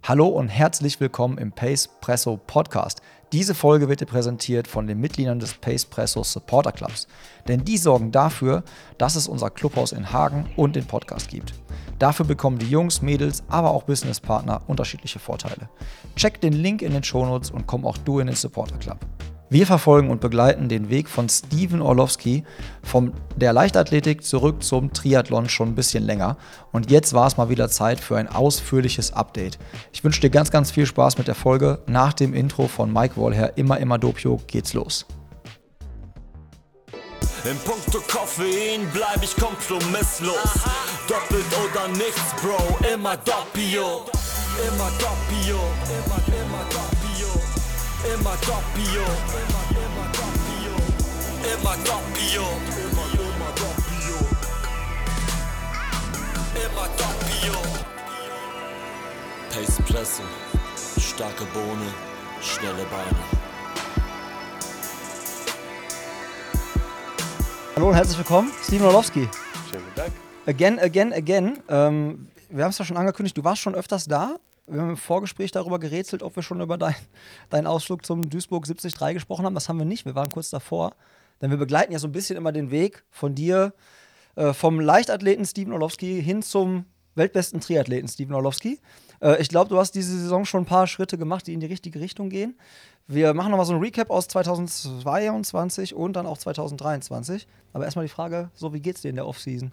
Hallo und herzlich willkommen im Pace Presso Podcast. Diese Folge wird dir präsentiert von den Mitgliedern des Pace Presso Supporter Clubs. Denn die sorgen dafür, dass es unser Clubhaus in Hagen und den Podcast gibt. Dafür bekommen die Jungs, Mädels, aber auch Businesspartner unterschiedliche Vorteile. Check den Link in den Shownotes und komm auch du in den Supporter Club. Wir verfolgen und begleiten den Weg von Steven Orlowski von der Leichtathletik zurück zum Triathlon schon ein bisschen länger. Und jetzt war es mal wieder Zeit für ein ausführliches Update. Ich wünsche dir ganz, ganz viel Spaß mit der Folge. Nach dem Intro von Mike Wollher, immer, immer Dopio, geht's los. In puncto Koffein bleib ich kompromisslos. Doppelt oder nichts, Bro, immer Doppio. Immer Doppio, immer, immer Doppio. Immer Doppio, immer, immer Doppio. Immer Doppio, immer, immer Doppio. Immer Doppio. Pace Presse, starke Bohne, schnelle Beine. Hallo und herzlich willkommen, Steven Orlowski. Schönen guten Dank. Again, again, again. Ähm, wir haben es ja schon angekündigt, du warst schon öfters da. Wir haben im Vorgespräch darüber gerätselt, ob wir schon über dein, deinen Ausflug zum Duisburg 73 gesprochen haben. Das haben wir nicht. Wir waren kurz davor. Denn wir begleiten ja so ein bisschen immer den Weg von dir, äh, vom Leichtathleten Steven Orlowski hin zum weltbesten Triathleten Steven Orlowski. Äh, ich glaube, du hast diese Saison schon ein paar Schritte gemacht, die in die richtige Richtung gehen. Wir machen nochmal so ein Recap aus 2022 und dann auch 2023. Aber erstmal die Frage: So, wie geht's dir in der Offseason?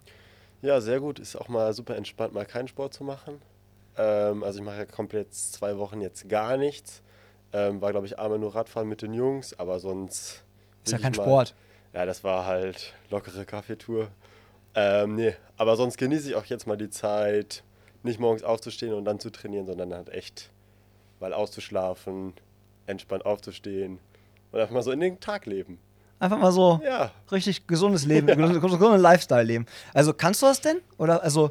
Ja, sehr gut. Ist auch mal super entspannt, mal keinen Sport zu machen. Ähm, also ich mache ja komplett zwei Wochen jetzt gar nichts. Ähm, war, glaube ich, einmal nur Radfahren mit den Jungs, aber sonst. Ist ja kein mal- Sport. Ja, das war halt lockere Kaffeetour. Ähm, nee, aber sonst genieße ich auch jetzt mal die Zeit, nicht morgens aufzustehen und dann zu trainieren, sondern halt echt mal auszuschlafen, entspannt aufzustehen und einfach mal so in den Tag leben. Einfach mal so Ja, richtig gesundes Leben, gesundes gesundes Lifestyle-Leben. Also kannst du das denn? Oder also,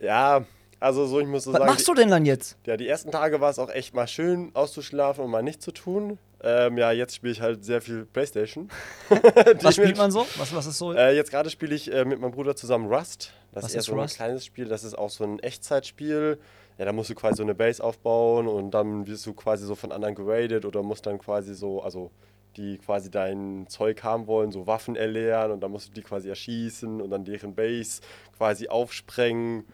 ja, also so, ich muss so was sagen. machst du denn dann jetzt? Ja, die ersten Tage war es auch echt mal schön auszuschlafen und mal nichts zu tun. Ähm, ja, jetzt spiele ich halt sehr viel Playstation. Was spielt man so? Was, was ist so? Äh, jetzt gerade spiele ich äh, mit meinem Bruder zusammen Rust. Das Was ist ist so ein Rust? kleines Spiel. Das ist auch so ein Echtzeitspiel. Ja, da musst du quasi so eine Base aufbauen und dann wirst du quasi so von anderen geradet oder musst dann quasi so, also die quasi dein Zeug haben wollen, so Waffen erleeren und dann musst du die quasi erschießen und dann deren Base quasi aufsprengen.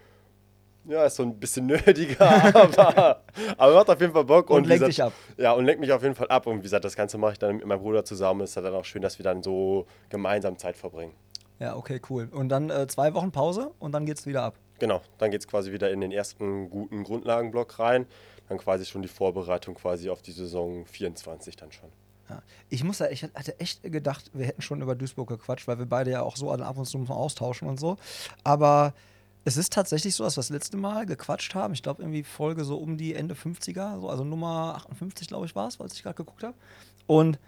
Ja, ist so ein bisschen nerdiger, aber, aber macht auf jeden Fall Bock. Und wie lenkt dich ab. Ja, und lenkt mich auf jeden Fall ab. Und wie gesagt, das Ganze mache ich dann mit meinem Bruder zusammen. Ist dann auch schön, dass wir dann so gemeinsam Zeit verbringen. Ja, okay, cool. Und dann äh, zwei Wochen Pause und dann geht's wieder ab. Genau, dann geht es quasi wieder in den ersten guten Grundlagenblock rein. Dann quasi schon die Vorbereitung quasi auf die Saison 24 dann schon. Ja. Ich muss ja, ich hatte echt gedacht, wir hätten schon über Duisburg gequatscht, weil wir beide ja auch so ab und zu mal austauschen und so. Aber es ist tatsächlich so, dass wir das letzte Mal gequatscht haben. Ich glaube, irgendwie Folge so um die Ende 50er, so, also Nummer 58, glaube ich, war es, als ich gerade geguckt habe. Und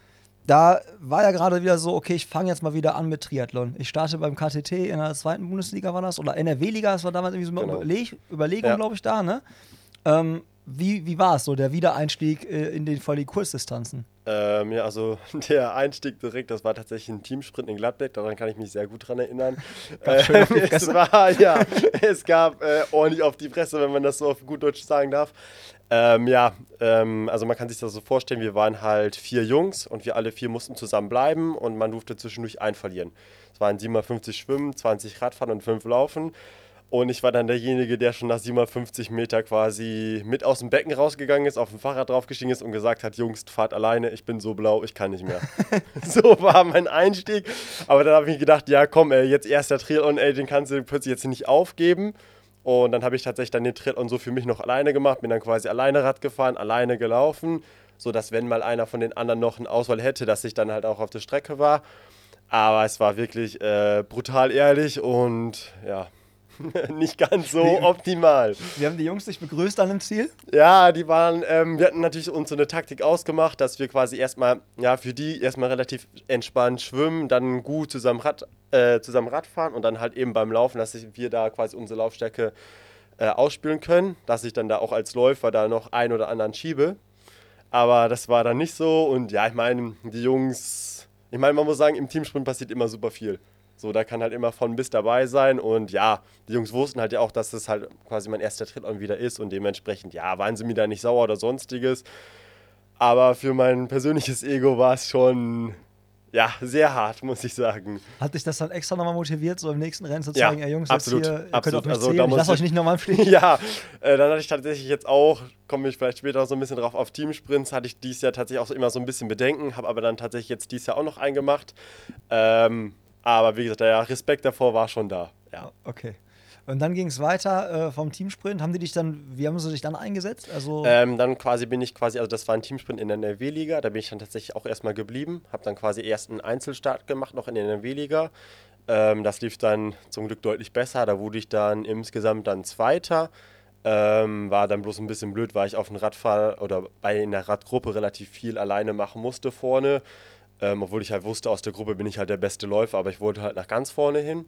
da war ja gerade wieder so, okay, ich fange jetzt mal wieder an mit Triathlon. Ich starte beim KTT in der zweiten Bundesliga, war das? Oder NRW-Liga, das war damals irgendwie so eine Genau. Überleg Überlegung, Ja. glaube ich, da, ne? Ähm, wie, wie war es so, der Wiedereinstieg äh, in den die Kurzdistanzen? Ähm, ja, also der Einstieg direkt, das war tatsächlich ein Teamsprint in Gladbeck, daran kann ich mich sehr gut dran erinnern. Die es war, ja, es gab äh, ordentlich auf die Fresse, wenn man das so auf gut Deutsch sagen darf. Ähm, ja, ähm, also man kann sich das so vorstellen, wir waren halt vier Jungs und wir alle vier mussten zusammen bleiben und man durfte zwischendurch einen verlieren. Es waren 750 Schwimmen, 20 Radfahren und 5 Laufen. Und ich war dann derjenige, der schon nach 750 Meter quasi mit aus dem Becken rausgegangen ist, auf dem Fahrrad draufgestiegen ist und gesagt hat, Jungs, fahrt alleine, ich bin so blau, ich kann nicht mehr. so war mein Einstieg. Aber dann habe ich gedacht, ja komm, ey, jetzt erster Triathlon, ey, den kannst du plötzlich jetzt nicht aufgeben. Und dann habe ich tatsächlich dann den Triathlon so für mich noch alleine gemacht, bin dann quasi alleine Rad gefahren, alleine gelaufen, sodass wenn mal einer von den anderen noch eine Auswahl hätte, dass ich dann halt auch auf der Strecke war. Aber es war wirklich äh, brutal ehrlich und ja, nicht ganz so optimal. Wir haben die Jungs dich begrüßt dann im Ziel. Ja, die waren, ähm, wir hatten natürlich uns so eine Taktik ausgemacht, dass wir quasi erstmal, ja, für die erstmal relativ entspannt schwimmen, dann gut zusammen Rad, äh, zusammen Rad fahren und dann halt eben beim Laufen, dass wir da quasi unsere Laufstärke äh, ausspielen können, dass ich dann da auch als Läufer da noch einen oder anderen schiebe. Aber das war dann nicht so und ja, ich meine, die Jungs, ich meine, man muss sagen, im Teamsprint passiert immer super viel. So, da kann halt immer von bis dabei sein. Und ja, die Jungs wussten halt ja auch, dass das halt quasi mein erster Tritt auch wieder ist. Und dementsprechend, ja, waren sie mir da nicht sauer oder sonstiges. Aber für mein persönliches Ego war es schon ja, sehr hart, muss ich sagen. Hat dich das dann extra nochmal motiviert, so im nächsten Rennen zu Ja, zeigen, ey Jungs, absolut, hier, ihr absolut. könnt auf mich Also, ich lasse euch nicht nochmal Stich. Ja, äh, dann hatte ich tatsächlich jetzt auch, komme ich vielleicht später so ein bisschen drauf, auf Teamsprints hatte ich dieses Jahr tatsächlich auch immer so ein bisschen Bedenken, habe aber dann tatsächlich jetzt dieses Jahr auch noch eingemacht. Ähm, aber wie gesagt, der Respekt davor war schon da. Ja. Okay. Und dann ging es weiter äh, vom Teamsprint. Haben die dich dann, wie haben sie dich dann eingesetzt? Also, Ähm, dann quasi bin ich quasi, also das war ein Teamsprint in der NRW-Liga, da bin ich dann tatsächlich auch erstmal geblieben, habe dann quasi erst einen Einzelstart gemacht, noch in der NRW-Liga. Ähm, das lief dann zum Glück deutlich besser, da wurde ich dann insgesamt dann Zweiter. Ähm, war dann bloß ein bisschen blöd, weil ich auf dem Radfall oder bei in der Radgruppe relativ viel alleine machen musste vorne. Ähm, obwohl ich halt wusste, aus der Gruppe bin ich halt der beste Läufer, aber ich wollte halt nach ganz vorne hin.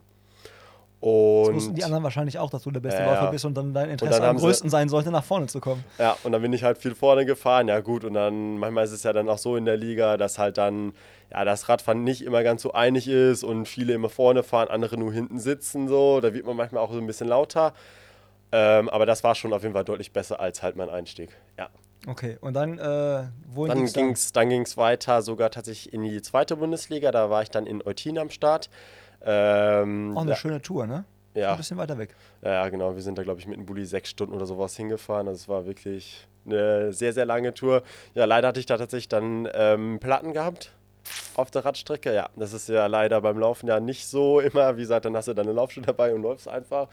das Und wussten die anderen wahrscheinlich auch, dass du der beste Ja, Läufer bist und dann dein Interesse dann am größten sein sollte, nach vorne zu kommen. Ja, und dann bin ich halt viel vorne gefahren. Ja, gut, und dann manchmal ist es ja dann auch so in der Liga, dass halt dann ja, das Radfahren nicht immer ganz so einig ist und viele immer vorne fahren, andere nur hinten sitzen. So. Da wird man manchmal auch so ein bisschen lauter. Ähm, aber das war schon auf jeden Fall deutlich besser als halt mein Einstieg. Ja. Okay, und dann, äh, wohin Dann ging's ging es dann ging's weiter sogar tatsächlich in die zweite Bundesliga. Da war ich dann in Eutin am Start. Ähm, Auch eine ja, schöne Tour, ne? ja, Ein bisschen weiter weg. Ja, genau. Wir sind da, glaube ich, mit dem Bulli sechs Stunden oder sowas hingefahren. Also es war wirklich eine sehr, sehr lange Tour. Ja, leider hatte ich da tatsächlich dann ähm, Platten gehabt auf der Radstrecke. Ja, das ist ja leider beim Laufen ja nicht so immer. Wie gesagt, dann hast du deine Laufschuhe dabei und läufst einfach.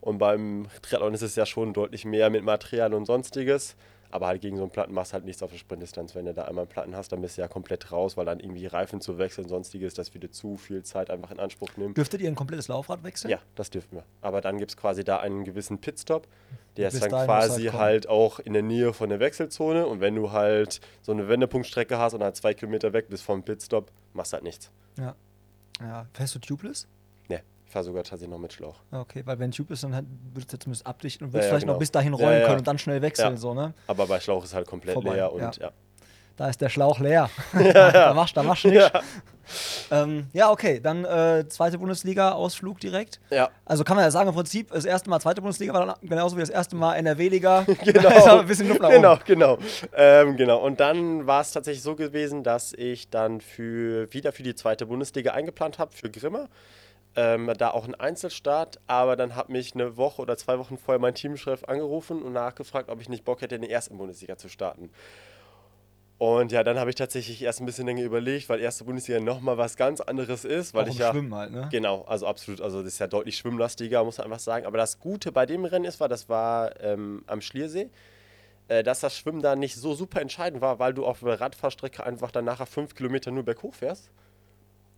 Und beim Triathlon ist es ja schon deutlich mehr mit Material und sonstiges. Aber halt gegen so einen Platten machst du halt nichts auf der Sprintdistanz. Wenn du da einmal einen Platten hast, dann bist du ja komplett raus, weil dann irgendwie Reifen zu wechseln und sonstiges, das wieder zu viel Zeit einfach in Anspruch nimmt. Dürftet ihr ein komplettes Laufrad wechseln? Ja, das dürfen wir. Aber dann gibt es quasi da einen gewissen Pitstop. Der ist dann du quasi halt halt auch in der Nähe von der Wechselzone. Und wenn du halt so eine Wendepunktstrecke hast und halt zwei Kilometer weg bist vom Pitstop, machst du halt nichts. Ja. ja. Fährst du tubeless? Ich fahre sogar tatsächlich noch mit Schlauch. Ah, Okay, weil wenn tubeless, dann halt, würdest du zumindest abdichten und würdest Ja, ja, vielleicht noch genau. bis dahin Ja, rollen ja. können und dann schnell wechseln, Ja. so, ne? Aber bei Schlauch ist halt komplett Vorbei, leer und ja. ja. Da ist der Schlauch leer. da machst da machst du nichts. Ähm, ja, okay, dann äh, zweite Bundesliga-Ausflug direkt. Ja. Also kann man ja sagen, im Prinzip, das erste Mal zweite Bundesliga war dann genauso wie das erste Mal NRW-Liga. Genau. Ist ein bisschen Luft genau, genau. Ähm, genau. Und dann war es tatsächlich so gewesen, dass ich dann für, wieder für die zweite Bundesliga eingeplant habe, für Grimma. Ähm, da auch ein Einzelstart, aber dann hat mich eine Woche oder zwei Wochen vorher mein Teamchef angerufen und nachgefragt, ob ich nicht Bock hätte, in der ersten Bundesliga zu starten. Und ja, dann habe ich tatsächlich erst ein bisschen länger überlegt, weil erste Bundesliga nochmal was ganz anderes ist, weil Auch ich ja. Schwimmen halt, ne? Genau, also absolut. Also das ist ja deutlich schwimmlastiger, muss man einfach sagen. Aber das Gute bei dem Rennen ist, war, das war ähm, am Schliersee, äh, dass das Schwimmen da nicht so super entscheidend war, weil du auf der Radfahrstrecke einfach dann nachher fünf Kilometer nur berghoch fährst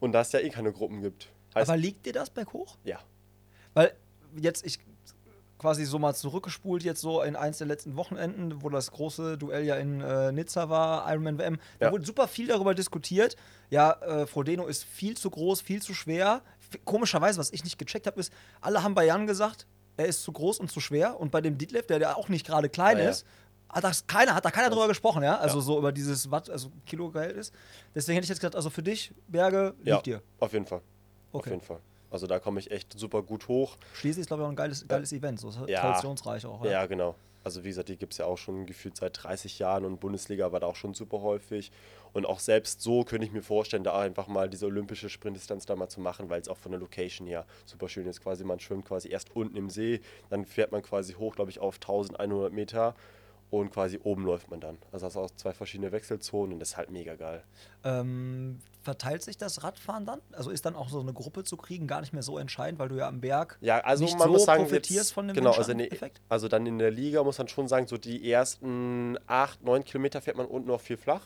und da es ja eh keine Gruppen gibt. Heißt, Aber liegt dir das berghoch? ja. Weil jetzt, ich quasi so mal zurückgespult, jetzt so in eins der letzten Wochenenden, wo das große Duell ja in äh, Nizza war, Ironman WM, da Ja. wurde super viel darüber diskutiert. Ja, äh, Frodeno ist viel zu groß, viel zu schwer. F komischerweise, was ich nicht gecheckt habe, ist, alle haben bei Jan gesagt, er ist zu groß und zu schwer. Und bei dem Detlef, der, der auch nicht gerade klein Ah, ja. ist, hat, das keiner, hat da keiner drüber gesprochen, ja? Also Ja. so über dieses Watt, also Kilogehalt ist. Deswegen hätte ich jetzt gesagt, also für dich, Berge, ja, liegt dir. auf jeden Fall. Auf Okay. jeden Fall. Also da komme ich echt super gut hoch. Schließlich ist, glaube ich, auch ein geiles, geiles Event, so Ja. traditionsreich auch. Ja, genau. Also wie gesagt, die gibt es ja auch schon gefühlt seit 30 Jahren und Bundesliga war da auch schon super häufig. Und auch selbst so könnte ich mir vorstellen, da einfach mal diese olympische Sprintdistanz da mal zu machen, weil es auch von der Location her super schön ist. Quasi man schwimmt quasi erst unten im See, dann fährt man quasi hoch, glaube ich, auf 1100 Meter und quasi oben läuft man dann. Also hast du auch zwei verschiedene Wechselzonen und das ist halt mega geil. Ähm, verteilt sich das Radfahren dann? Also ist dann auch so eine Gruppe zu kriegen gar nicht mehr so entscheidend, weil du ja am Berg Ja, also nicht man so muss sagen, profitierst jetzt, von dem genau, also, Windschatten-Effekt? also dann in der Liga muss man schon sagen, so die ersten acht, neun Kilometer fährt man unten noch viel flach.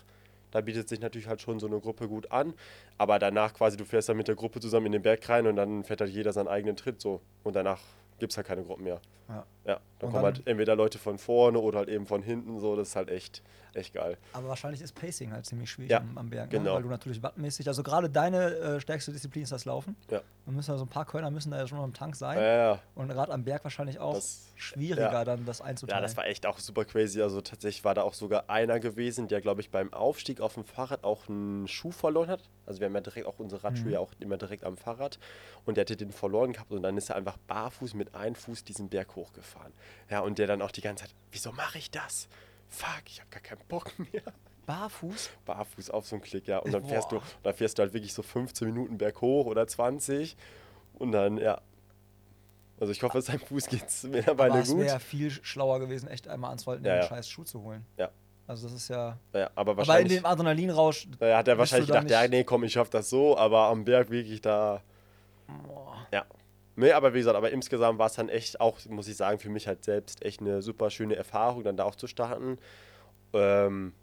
Da bietet sich natürlich halt schon so eine Gruppe gut an. Aber danach quasi, du fährst dann mit der Gruppe zusammen in den Berg rein und dann fährt halt jeder seinen eigenen Tritt so. Und danach gibt es halt keine Gruppen mehr. Ja. Ja, da kommen dann- halt entweder Leute von vorne oder halt eben von hinten, so, das ist halt echt, echt geil. Aber wahrscheinlich ist Pacing halt ziemlich schwierig Ja, am, am Berg, genau. ne? weil du natürlich wattmäßig, also gerade deine äh, stärkste Disziplin ist das Laufen. Ja. Da müssen also ein paar Kölner müssen da ja schon am Tank sein. Ja, ja. Und gerade am Berg wahrscheinlich auch Das- schwieriger, dann das einzuteilen. Ja, das war echt auch super crazy. Also tatsächlich war da auch sogar einer gewesen, der, glaube ich, beim Aufstieg auf dem Fahrrad auch einen Schuh verloren hat. Also wir haben ja direkt auch unsere Radschuhe ja auch immer direkt am Fahrrad. Und der hatte den verloren gehabt und dann ist er einfach barfuß mit einem Fuß diesen Berg hochgefahren. Ja, und der dann auch die ganze Zeit, wieso mache ich das? Fuck, ich habe gar keinen Bock mehr. Barfuß? Barfuß auf so einen Klick, ja. Und dann fährst du, Boah. dann fährst du halt wirklich so 15 Minuten berghoch oder 20. Und dann, ja. Also ich hoffe, seinem Fuß geht's mittlerweile es gut. wäre viel schlauer gewesen, echt einmal anzuhalten, Ja, den ja. scheiß Schuh zu holen. Ja. Also das ist ja. ja. Aber Aber in dem Adrenalinrausch. Da hat er wahrscheinlich gedacht, ja, nee, komm, ich schaff das so, aber am Berg wirklich da. Ja. Nee, aber wie gesagt, aber insgesamt war es dann echt auch, muss ich sagen, für mich halt selbst echt eine super schöne Erfahrung, dann da auch zu starten. Ähm,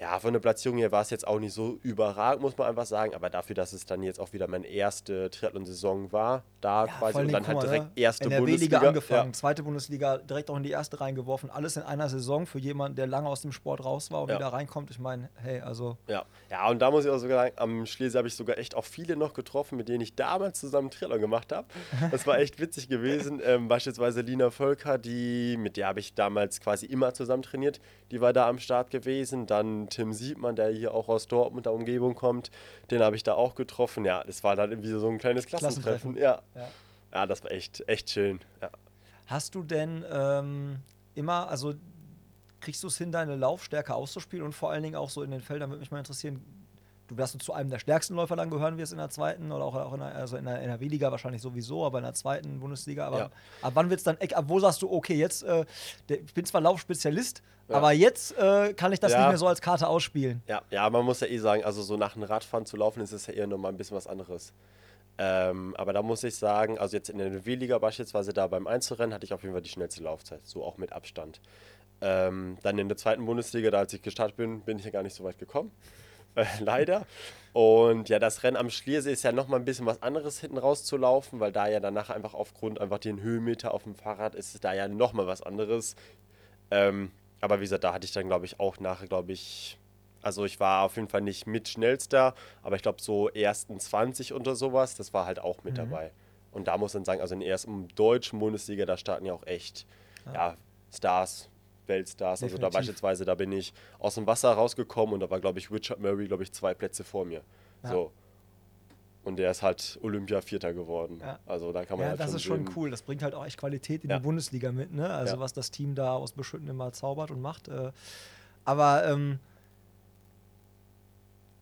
ja, von der Platzierung her war es jetzt auch nicht so überragend, muss man einfach sagen, aber dafür, dass es dann jetzt auch wieder meine erste Triathlon-Saison war, da Ja, quasi und dann halt direkt ne? erste NRW-Liga Bundesliga. angefangen, zweite Bundesliga direkt auch in die erste reingeworfen. Alles in einer Saison für jemanden, der lange aus dem Sport raus war und Ja. wieder reinkommt. Ich meine, hey, also Ja. ja, und da muss ich auch sogar sagen, am Schlesien habe ich sogar echt auch viele noch getroffen, mit denen ich damals zusammen Triathlon gemacht habe. Das war echt witzig gewesen. Ähm, beispielsweise Lina Völker, die, mit der habe ich damals quasi immer zusammen trainiert, die war da am Start gewesen. Dann Tim Siebmann, der hier auch aus Dortmund der Umgebung kommt, den habe ich da auch getroffen. Ja, das war dann irgendwie so ein kleines Klassentreffen. Klassentreffen. Ja. ja. ja, das war echt, echt schön. Ja. Hast du denn ähm, immer, also kriegst du es hin, deine Laufstärke auszuspielen und vor allen Dingen auch so in den Feldern, würde mich mal interessieren, du wirst zu einem der stärksten Läufer dann gehören wirst in der zweiten oder auch, auch in der, also in der NRW-Liga wahrscheinlich sowieso, aber in der zweiten Bundesliga. Aber Ja. ab wann wird es dann, ab wo sagst du, okay, jetzt, äh, der, ich bin zwar Laufspezialist, Ja. aber jetzt äh, kann ich das Ja. nicht mehr so als Karte ausspielen. Ja, ja, man muss ja eh sagen, also so nach dem Radfahren zu laufen, ist es ja eher nochmal ein bisschen was anderes. Ähm, aber da muss ich sagen, also jetzt in der W-Liga beispielsweise, da beim Einzelrennen hatte ich auf jeden Fall die schnellste Laufzeit, so auch mit Abstand. Ähm, dann in der zweiten Bundesliga, da als ich gestartet bin, bin ich ja gar nicht so weit gekommen. Äh, leider. Und ja, das Rennen am Schliersee ist ja nochmal ein bisschen was anderes hinten raus zu laufen, weil da ja danach einfach aufgrund einfach den Höhenmeter auf dem Fahrrad ist es da ja nochmal was anderes. Ähm, aber wie gesagt, da hatte ich dann, glaube ich, auch nachher, glaube ich, also ich war auf jeden Fall nicht mit schnellster, aber ich glaube so ersten 20 oder sowas, das war halt auch mit dabei. Und da muss man sagen, also in der ersten deutschen Bundesliga, da starten ja auch echt, ja, Stars, Weltstars. Also da Definitiv. beispielsweise, da bin ich aus dem Wasser rausgekommen und da war, glaube ich, Richard Murray, glaube ich, zwei Plätze vor mir. Ja. So. Und der ist halt Olympia-Vierter geworden. Ja. Also da kann man Ja, halt das schon ist schon sehen. cool. Das bringt halt auch echt Qualität in Ja. die Bundesliga mit, ne? Also was das Team da aus Beschütten immer zaubert und macht. Äh, aber ähm,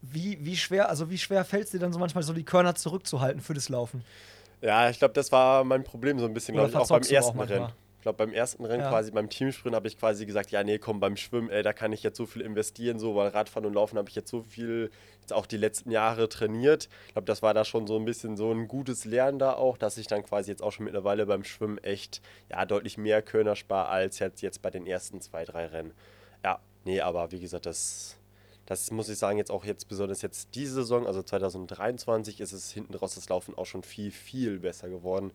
wie, wie schwer, also wie schwer fällt es dir dann so manchmal so die Körner zurückzuhalten für das Laufen? Ja, ich glaube, das war mein Problem so ein bisschen, glaube ich, auch beim ersten? Rennen. Ich glaube, beim ersten Rennen Ja. quasi, beim Teamsprint habe ich quasi gesagt, ja, nee, komm, beim Schwimmen, ey, da kann ich jetzt so viel investieren, so, weil Radfahren und Laufen habe ich jetzt so viel, jetzt auch die letzten Jahre trainiert. Ich glaube, das war da schon so ein bisschen so ein gutes Lernen da auch, dass ich dann quasi jetzt auch schon mittlerweile beim Schwimmen echt, ja, deutlich mehr Körner spare als jetzt, jetzt bei den ersten zwei, drei Rennen. Ja, nee, aber wie gesagt, das, das muss ich sagen, jetzt auch jetzt besonders jetzt diese Saison, also 2023, ist es hinten raus das Laufen auch schon viel, viel besser geworden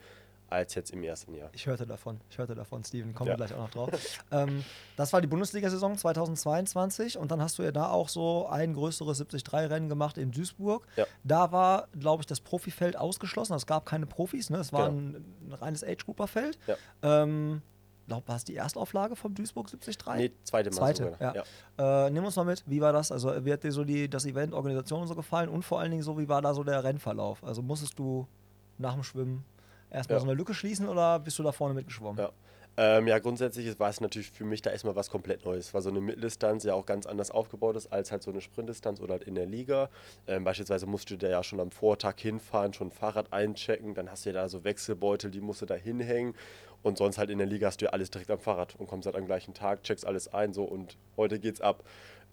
als jetzt im ersten Jahr. Ich hörte davon, ich hörte davon, Steven, kommen Ja. wir gleich auch noch drauf. ähm, das war die Bundesliga-Saison 2022 und dann hast du ja da auch so ein größeres 73-Rennen gemacht in Duisburg. Ja. Da war, glaube ich, das Profifeld ausgeschlossen. Es gab keine Profis, ne? es war Genau. ein, ein reines Age-Grouper-Feld. Ja. Ähm, glaube, war es die Erstauflage vom Duisburg 73? Nee, zweite Mal Zweite, sogar. ja. Äh, nimm uns mal mit, wie war das? Also, wie hat dir so die, das Event, Organisation und so gefallen? Und vor allen Dingen so, wie war da so der Rennverlauf? Also, musstest du nach dem Schwimmen erstmal Ja. so eine Lücke schließen oder bist du da vorne mitgeschwommen? Ja. Ähm, ja, grundsätzlich war es natürlich für mich da erstmal was komplett Neues, weil so eine Mitteldistanz ja auch ganz anders aufgebaut ist als halt so eine Sprintdistanz oder halt in der Liga. Ähm, beispielsweise musst du da ja schon am Vortag hinfahren, schon Fahrrad einchecken, dann hast du ja da so Wechselbeutel, die musst du da hinhängen und sonst halt in der Liga hast du ja alles direkt am Fahrrad und kommst halt am gleichen Tag, checkst alles ein so und heute geht's ab.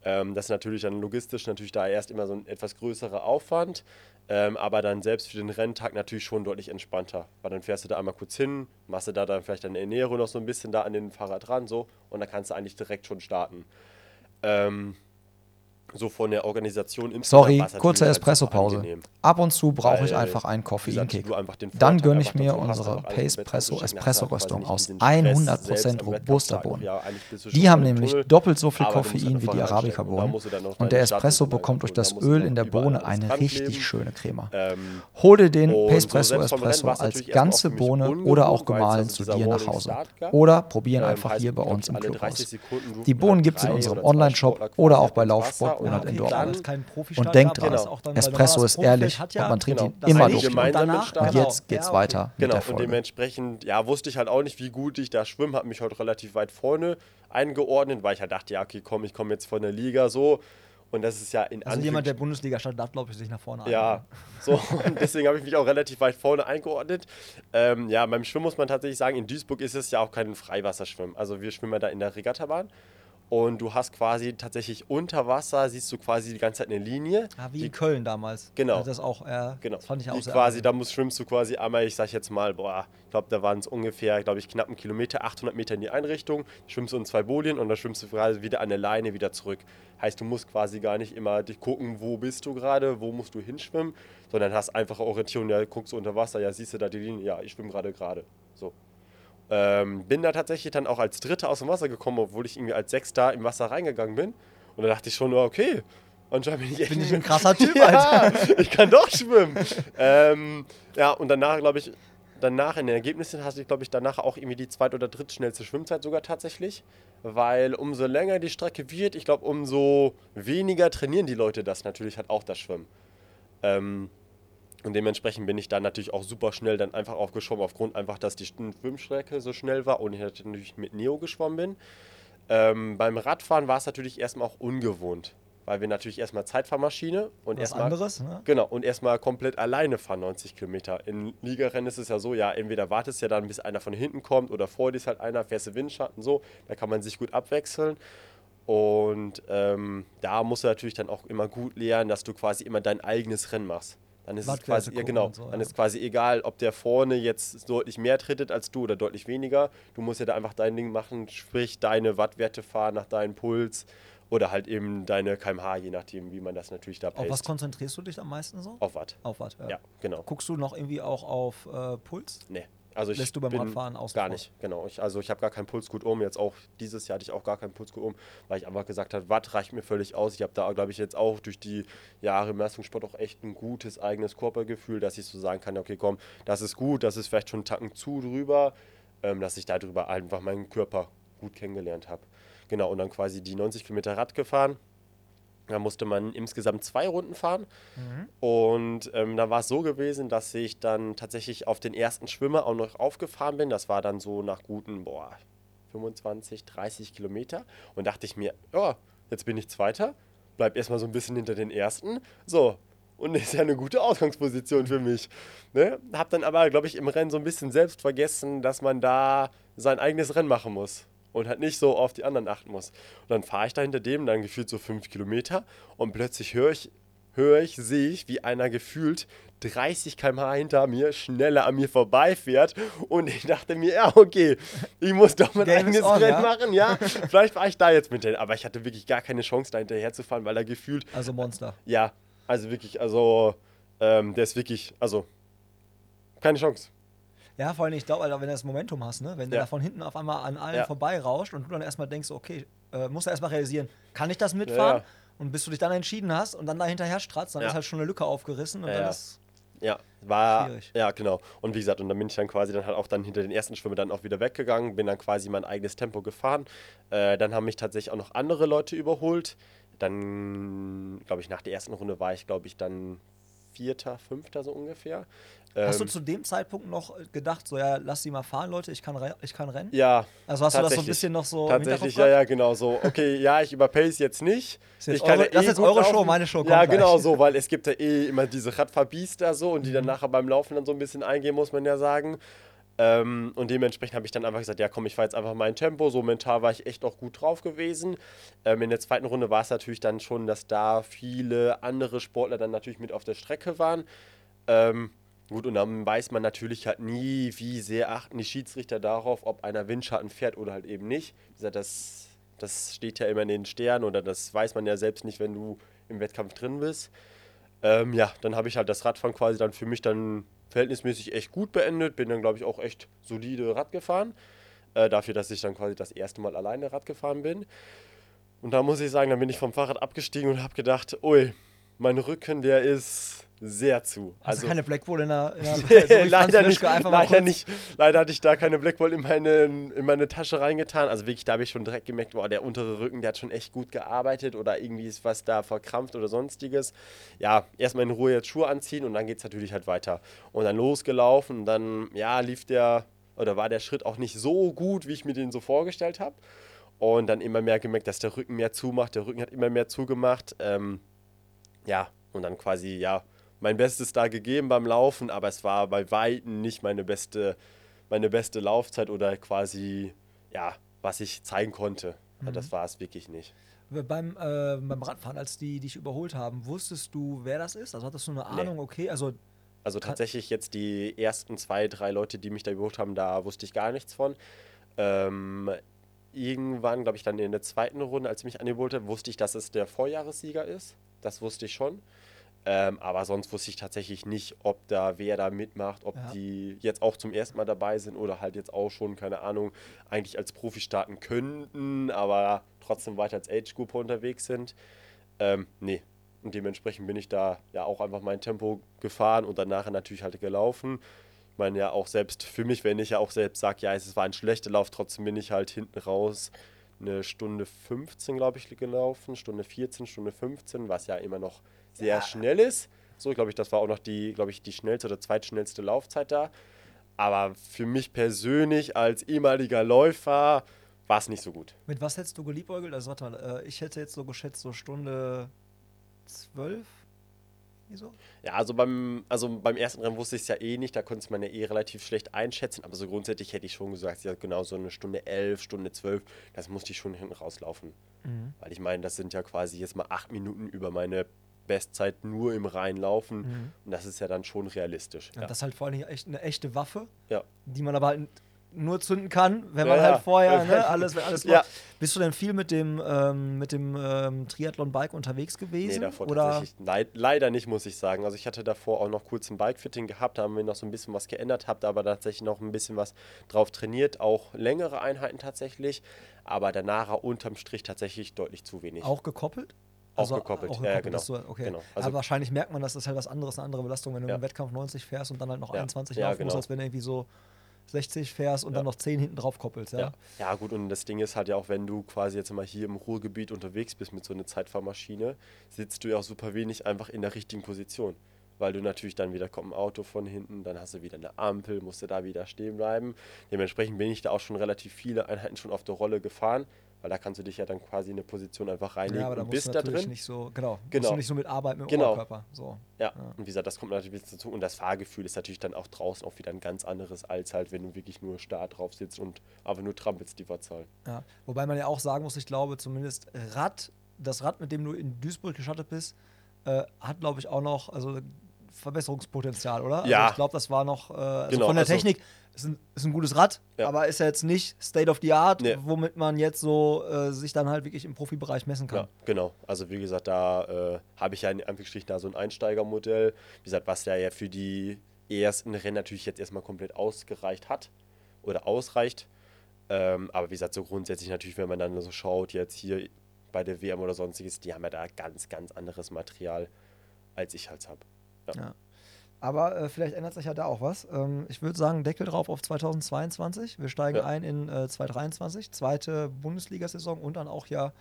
Ähm, das ist natürlich dann logistisch natürlich da erst immer so ein etwas größerer Aufwand, ähm, aber dann selbst für den Renntag natürlich schon deutlich entspannter. Weil dann fährst du da einmal kurz hin, machst du da dann vielleicht deine Ernährung noch so ein bisschen da an den Fahrrad ran so und dann kannst du eigentlich direkt schon starten. Ähm, so von der Organisation im Sorry, kurze Espresso-Pause. Ab und zu brauche ich einfach einen Koffeinkick. Dann gönne ich mir unsere Pace Presso Espresso-Röstung hast aus quasi nicht diesen Stress 100% selbst am robuster. Bohnen. Die haben nämlich doppelt so viel Koffein wie die vorher anstellen. Und der Espresso bekommt durch das Öl in der Bohne eine richtig schöne Crema. Ähm, Hol dir den Pace so Presso Espresso als ganze Bohne oder auch gemahlen zu dir nach Hause. Oder probieren Ähm, einfach hier bei uns im alle Club 30 aus. Sekunden rufen Die Bohnen gibt es in unserem Online-Shop oder auch bei Laufsport und Monat in Dortmund. Und denkt dran, dann, Espresso ist ehrlich ja- und man trinkt Genau. ihn immer durch. gemeinsam danach- mit Start. Und Genau. jetzt geht's Ja, okay. weiter mit Genau, und dementsprechend, ja, wusste ich halt auch nicht, wie gut ich da schwimme, habe mich heute relativ weit vorne eingeordnet, weil ich halt dachte, ja, okay, komm, ich komme jetzt von der Liga so. Und das ist ja in Also jemand, der Bundesliga startet, darf, glaube ich, sich nach vorne ja, so, und deswegen habe ich mich auch relativ weit vorne eingeordnet. Ähm, ja, beim Schwimmen muss man tatsächlich sagen, in Duisburg ist es ja auch kein Freiwasserschwimmen. Also wir schwimmen ja da in der Regattabahn und du hast quasi tatsächlich unter Wasser, siehst du quasi die ganze Zeit eine Linie. Ja, wie die in Köln damals. Genau. Also das auch, ja, Genau. das fand ich auch die sehr quasi, da musst, schwimmst du quasi einmal, ich sag jetzt mal, boah, ich glaube, da waren es ungefähr, glaube ich, knapp einen Kilometer, 800 Meter in die Einrichtung, schwimmst du in zwei Bolien und dann schwimmst du quasi wieder an der Leine wieder zurück. Heißt, du musst quasi gar nicht immer dich gucken, wo bist du gerade, wo musst du hinschwimmen, sondern hast einfache Orientierung, ja, guckst du unter Wasser, ja, siehst du da die Linie, ja, ich schwimme gerade gerade. So. Ähm, bin da tatsächlich dann auch als Dritter aus dem Wasser gekommen, obwohl ich irgendwie als Sechster im Wasser reingegangen bin. Und da dachte ich schon, okay, anscheinend bin ich echt Bin ich ein krasser Typ, ja, ich kann doch schwimmen. ähm, ja, und danach, glaube ich, danach in den Ergebnissen hatte ich, glaube ich, danach auch irgendwie die zweit- oder drittschnellste Schwimmzeit sogar tatsächlich. Weil umso länger die Strecke wird, ich glaube, umso weniger trainieren die Leute das natürlich halt auch das Schwimmen. Ähm, und dementsprechend bin ich dann natürlich auch super schnell dann einfach aufgeschwommen, aufgrund einfach, dass die Schwimmstrecke so schnell war und ich natürlich mit Neo geschwommen bin. Ähm, beim Radfahren war es natürlich erstmal auch ungewohnt, weil wir natürlich erstmal Zeitfahrmaschine und Was erstmal anderes, ne? Genau, und erstmal komplett alleine fahren 90 Kilometer. In Ligarennen ist es ja so, ja, entweder wartest du ja dann, bis einer von hinten kommt oder vor dir ist halt einer, fährst du Windschatten, so. Da kann man sich gut abwechseln. Und ähm, da musst du natürlich dann auch immer gut lernen, dass du quasi immer dein eigenes Rennen machst. Dann ist es quasi, ja genau, so, dann ja. ist quasi egal, ob der vorne jetzt deutlich mehr trittet als du oder deutlich weniger. Du musst ja da einfach dein Ding machen, sprich deine Wattwerte fahren nach deinem Puls oder halt eben deine kmh, je nachdem, wie man das natürlich da Auf was konzentrierst du dich am meisten so? Auf Watt. Auf Watt, ja. Ja, genau. Guckst du noch irgendwie auch auf äh, Puls? Nee. Also ich Lässt du beim Radfahren außen Gar nicht, genau. Ich, also ich habe gar keinen Pulsgut um. Jetzt auch dieses Jahr hatte ich auch gar keinen Pulsgut um, weil ich einfach gesagt habe, Watt reicht mir völlig aus. Ich habe da, glaube ich, jetzt auch durch die Jahre im Leistungssport auch echt ein gutes eigenes Körpergefühl, dass ich so sagen kann, okay, komm, das ist gut, das ist vielleicht schon einen Tacken zu drüber, ähm, dass ich darüber einfach meinen Körper gut kennengelernt habe. Genau, und dann quasi die 90 Kilometer Rad gefahren. Da musste man insgesamt zwei Runden fahren. Und ähm, da war es so gewesen, dass ich dann tatsächlich auf den ersten Schwimmer auch noch aufgefahren bin. Das war dann so nach guten, boah, 25, 30 Kilometer. Und dachte ich mir, ja, jetzt bin ich Zweiter, bleib erstmal so ein bisschen hinter den Ersten. So. Und das ist ja eine gute Ausgangsposition für mich. Ne? Hab dann aber, glaube ich, im Rennen so ein bisschen selbst vergessen, dass man da sein eigenes Rennen machen muss und halt nicht so auf die anderen achten muss. Und dann fahre ich da hinter dem, dann gefühlt so fünf Kilometer und plötzlich höre ich, höre ich, sehe ich, wie einer gefühlt 30 km/h hinter mir schneller an mir vorbeifährt und ich dachte mir, ja, okay, ich muss doch mein Game eigenes on, Rennen ja? machen, ja. Vielleicht war ich da jetzt mit denen, aber ich hatte wirklich gar keine Chance, da hinterher zu fahren, weil er gefühlt Also Monster. ja, also wirklich, also ähm, der ist wirklich, also keine Chance. Ja, vor allem, ich glaube, wenn du das Momentum hast, ne? wenn der Ja. da von hinten auf einmal an allen Ja. vorbeirauscht und du dann erstmal denkst, okay, äh, musst du erstmal realisieren, kann ich das mitfahren? Ja. Und bis du dich dann entschieden hast und dann da hinterher stratzt, dann ist halt schon eine Lücke aufgerissen und Ja, dann ist. Ja, war, Schwierig. ja, genau. Und wie gesagt, und dann bin ich dann quasi dann halt auch dann hinter den ersten Schwimmer dann auch wieder weggegangen, bin dann quasi mein eigenes Tempo gefahren. Äh, dann haben mich tatsächlich auch noch andere Leute überholt. Dann, glaube ich, nach der ersten Runde war ich, glaube ich, dann Vierter, Fünfter so ungefähr. Hast du Ähm, zu dem Zeitpunkt noch gedacht, so ja, lass sie mal fahren, Leute, ich kann, ich kann rennen? ja, Also hast du das so ein bisschen noch so Tatsächlich, ja, ja, genau so. Okay, ja, ich überpace jetzt nicht. Ist jetzt ich kann eure- ja das ist jetzt gut eure Show, meine Show Ja, kommt genau gleich. so, weil es gibt ja eh immer diese Radfahrbiester so und die Mhm. dann nachher beim Laufen dann so ein bisschen eingehen, muss man ja sagen. Ähm, und dementsprechend habe ich dann einfach gesagt, ja komm, ich fahre jetzt einfach mein Tempo. So mental war ich echt auch gut drauf gewesen. Ähm, in der zweiten Runde war es natürlich dann schon, dass da viele andere Sportler dann natürlich mit auf der Strecke waren. Ähm, gut, und dann weiß man natürlich halt nie, wie sehr achten die Schiedsrichter darauf, ob einer Windschatten fährt oder halt eben nicht. Wie gesagt, das Das steht ja immer in den Sternen oder das weiß man ja selbst nicht, wenn du im Wettkampf drin bist. Ähm, ja, dann habe ich halt das Radfahren quasi dann für mich dann verhältnismäßig echt gut beendet. Bin dann, glaube ich, auch echt solide Rad gefahren. Äh, dafür, dass ich dann quasi das erste Mal alleine Rad gefahren bin. Und da muss ich sagen, dann bin ich vom Fahrrad abgestiegen und habe gedacht, ui, mein Rücken, der ist sehr zu. Hast Also du keine Blackpool in der, in der so Franz leider, nicht, leider nicht. Leider hatte ich da keine Blackball in meine, in meine Tasche reingetan. Also wirklich, da habe ich schon direkt gemerkt, boah, der untere Rücken, der hat schon echt gut gearbeitet oder irgendwie ist was da verkrampft oder sonstiges. Ja, erstmal in Ruhe jetzt Schuhe anziehen und dann geht es natürlich halt weiter. Und dann losgelaufen und dann, ja, lief der oder war der Schritt auch nicht so gut, wie ich mir den so vorgestellt habe. Und dann immer mehr gemerkt, dass der Rücken mehr zumacht. Der Rücken hat immer mehr zugemacht. Ähm, ja, und dann quasi, ja, mein Bestes da gegeben beim Laufen, aber es war bei Weitem nicht meine beste, meine beste Laufzeit oder quasi, ja, was ich zeigen konnte. Ja, Das war es wirklich nicht. Beim, äh, beim Radfahren, als die dich überholt haben, wusstest du, wer das ist? Also hattest du eine Ahnung, okay, also Also tatsächlich jetzt die ersten zwei, drei Leute, die mich da überholt haben, da wusste ich gar nichts von. Ähm, irgendwann, glaube ich, dann in der zweiten Runde, als sie mich angeboten hat, wusste ich, dass es der Vorjahressieger ist. Das wusste ich schon. Ähm, aber sonst wusste ich tatsächlich nicht, ob da wer da mitmacht, ob Ja. die jetzt auch zum ersten Mal dabei sind oder halt jetzt auch schon, keine Ahnung, eigentlich als Profi starten könnten, aber trotzdem weiter als Age-Gruppe unterwegs sind. Ähm, nee. Und dementsprechend bin ich da ja auch einfach mein Tempo gefahren und dann nachher natürlich halt gelaufen. Ich meine ja auch selbst für mich, wenn ich ja auch selbst sage, ja, es war ein schlechter Lauf, trotzdem bin ich halt hinten raus eine Stunde 15, glaube ich, gelaufen, Stunde 14, Stunde 15, was ja immer noch sehr schnell ist. So, glaube ich, das war auch noch die, glaube ich, die schnellste oder zweitschnellste Laufzeit da. Aber für mich persönlich als ehemaliger Läufer war es nicht so gut. mit was hättest du geliebäugelt? Also warte mal, äh, ich hätte jetzt so geschätzt, so Stunde zwölf? Wieso? Ja, also beim, also beim ersten Rennen wusste ich es ja eh nicht, da konnte es man ja eh relativ schlecht einschätzen, aber so grundsätzlich hätte ich schon gesagt, ja genau so eine Stunde elf, Stunde zwölf, das musste ich schon hinten rauslaufen. Mhm. Weil ich meine, das sind ja quasi jetzt mal acht Minuten über meine Bestzeit nur im Reinlaufen und das ist ja dann schon realistisch. Ja. Das ist halt vor allem echt eine echte Waffe, ja. die man aber halt nur zünden kann, wenn man ja. halt vorher ne, alles, alles Ja. Bist du denn viel mit dem, ähm, mit dem ähm, Triathlon-Bike unterwegs Nee, gewesen? davor Oder tatsächlich leid, leider nicht, muss ich sagen. Also ich hatte davor auch noch kurz ein Bikefitting gehabt, da haben wir noch so ein bisschen was geändert, habe da aber tatsächlich noch ein bisschen was drauf trainiert, auch längere Einheiten tatsächlich, aber danach unterm Strich tatsächlich deutlich zu wenig. auch gekoppelt? Auch gekoppelt, ja, ja, genau. Du, okay. Genau. Also Also- wahrscheinlich merkt man, dass das halt was anderes, eine andere Belastung, wenn du Ja. im Wettkampf 90 fährst und dann halt noch Ja. 21 Ja, laufen musst, genau. als wenn du irgendwie so 60 fährst und Ja. dann noch 10 hinten drauf koppelst. Ja? Ja. ja, gut, und das Ding ist halt ja auch, wenn du quasi jetzt mal hier im Ruhrgebiet unterwegs bist mit so einer Zeitfahrmaschine, sitzt du ja auch super wenig einfach in der richtigen Position. Weil du natürlich dann wieder kommt ein Auto von hinten, dann hast du wieder eine Ampel, musst du da wieder stehen bleiben. Dementsprechend bin ich da auch schon relativ viele Einheiten schon auf der Rolle gefahren, weil da kannst du dich ja dann quasi in eine Position einfach reinlegen Ja, aber da und musst du bist da drin. nicht so, genau, musst Genau. du nicht so mit arbeiten mit dem Genau. Oberkörper. So. Ja, und wie gesagt, das kommt natürlich dazu. Und das Fahrgefühl ist natürlich dann auch draußen auch wieder ein ganz anderes, als halt, wenn du wirklich nur starr drauf sitzt und einfach nur trampelst die Wattzahl. Ja. Wobei man ja auch sagen muss, ich glaube zumindest Rad, das Rad, mit dem du in Duisburg gestartet bist, äh, hat glaube ich auch noch also Verbesserungspotenzial, oder? Ja. Also ich glaube, das war noch äh, also Genau, von der also- Technik ist ein, ist ein gutes Rad, Ja. aber ist ja jetzt nicht State of the Art, Nee. womit man jetzt so äh, sich dann halt wirklich im Profibereich messen kann. Ja, genau. Also wie gesagt, da äh, habe ich ja in Anführungsstrichen da so ein Einsteigermodell, wie gesagt, was ja, ja für die ersten Rennen natürlich jetzt erstmal komplett ausgereicht hat oder ausreicht. Ähm, aber wie gesagt, so grundsätzlich natürlich, wenn man dann so schaut, jetzt hier bei der WM oder sonstiges, die haben ja da ganz, ganz anderes Material, als ich halt habe. Ja. Aber äh, vielleicht ändert sich ja da auch was. Ähm, ich würde sagen, Deckel drauf auf 2022. Wir steigen Ja. ein in äh, 2023, zweite Bundesliga-Saison und dann auch ja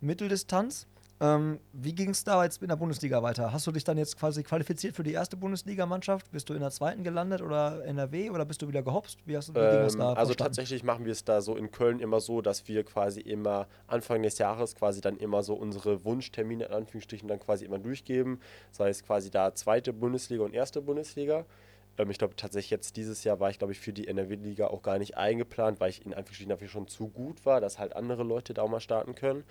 Mitteldistanz. Ähm, wie ging es da jetzt in der Bundesliga weiter? Hast du dich dann jetzt quasi qualifiziert für die erste Bundesligamannschaft? Bist du in der zweiten gelandet oder NRW oder bist du wieder gehopst? Wie, hast du, das Ähm, da? also vonstatten? tatsächlich machen wir es da so in Köln immer so, dass wir quasi immer Anfang des Jahres quasi dann immer so unsere Wunschtermine in Anführungsstrichen dann quasi immer durchgeben. Sei es quasi da zweite Bundesliga und erste Bundesliga. Ähm, ich glaube tatsächlich jetzt dieses Jahr war ich glaube ich für die NRW-Liga auch gar nicht eingeplant, weil ich in Anführungsstrichen dafür schon zu gut war, dass halt andere Leute da auch mal starten können.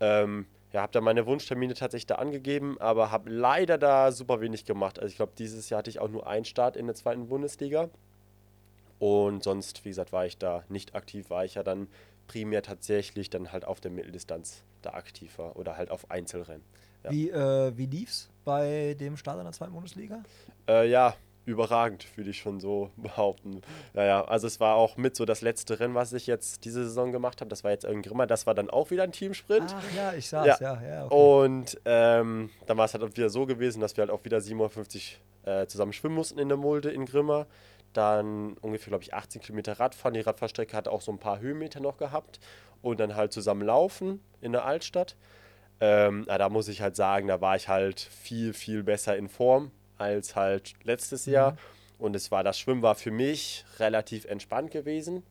Ähm, ja, habe da meine Wunschtermine tatsächlich da angegeben, aber habe leider da super wenig gemacht. Also ich glaube, dieses Jahr hatte ich auch nur einen Start in der zweiten Bundesliga. Und sonst, wie gesagt, war ich da nicht aktiv, war ich ja dann primär tatsächlich dann halt auf der Mitteldistanz da aktiv war oder halt auf Einzelrennen. Ja. Wie, äh, wie lief's bei dem Start in der zweiten Bundesliga? Äh, ja, überragend, würde ich schon so behaupten. Ja, ja, also es war auch mit so das letzte Rennen, was ich jetzt diese Saison gemacht habe. Das war jetzt in Grimma, das war dann auch wieder ein Teamsprint. Ach ja, ich sah's, Ja. ja, ja. okay. Und ähm, dann war es halt auch wieder so gewesen, dass wir halt auch wieder 57 äh, zusammen schwimmen mussten in der Mulde in Grimma. Dann ungefähr, glaube ich, 18 Kilometer Radfahren. Die Radfahrstrecke hatte auch so ein paar Höhenmeter noch gehabt. Und dann halt zusammen laufen in der Altstadt. Ähm, da muss ich halt sagen, da war ich halt viel, viel besser in Form als halt letztes Jahr. Und es war, das Schwimmen war für mich relativ entspannt gewesen.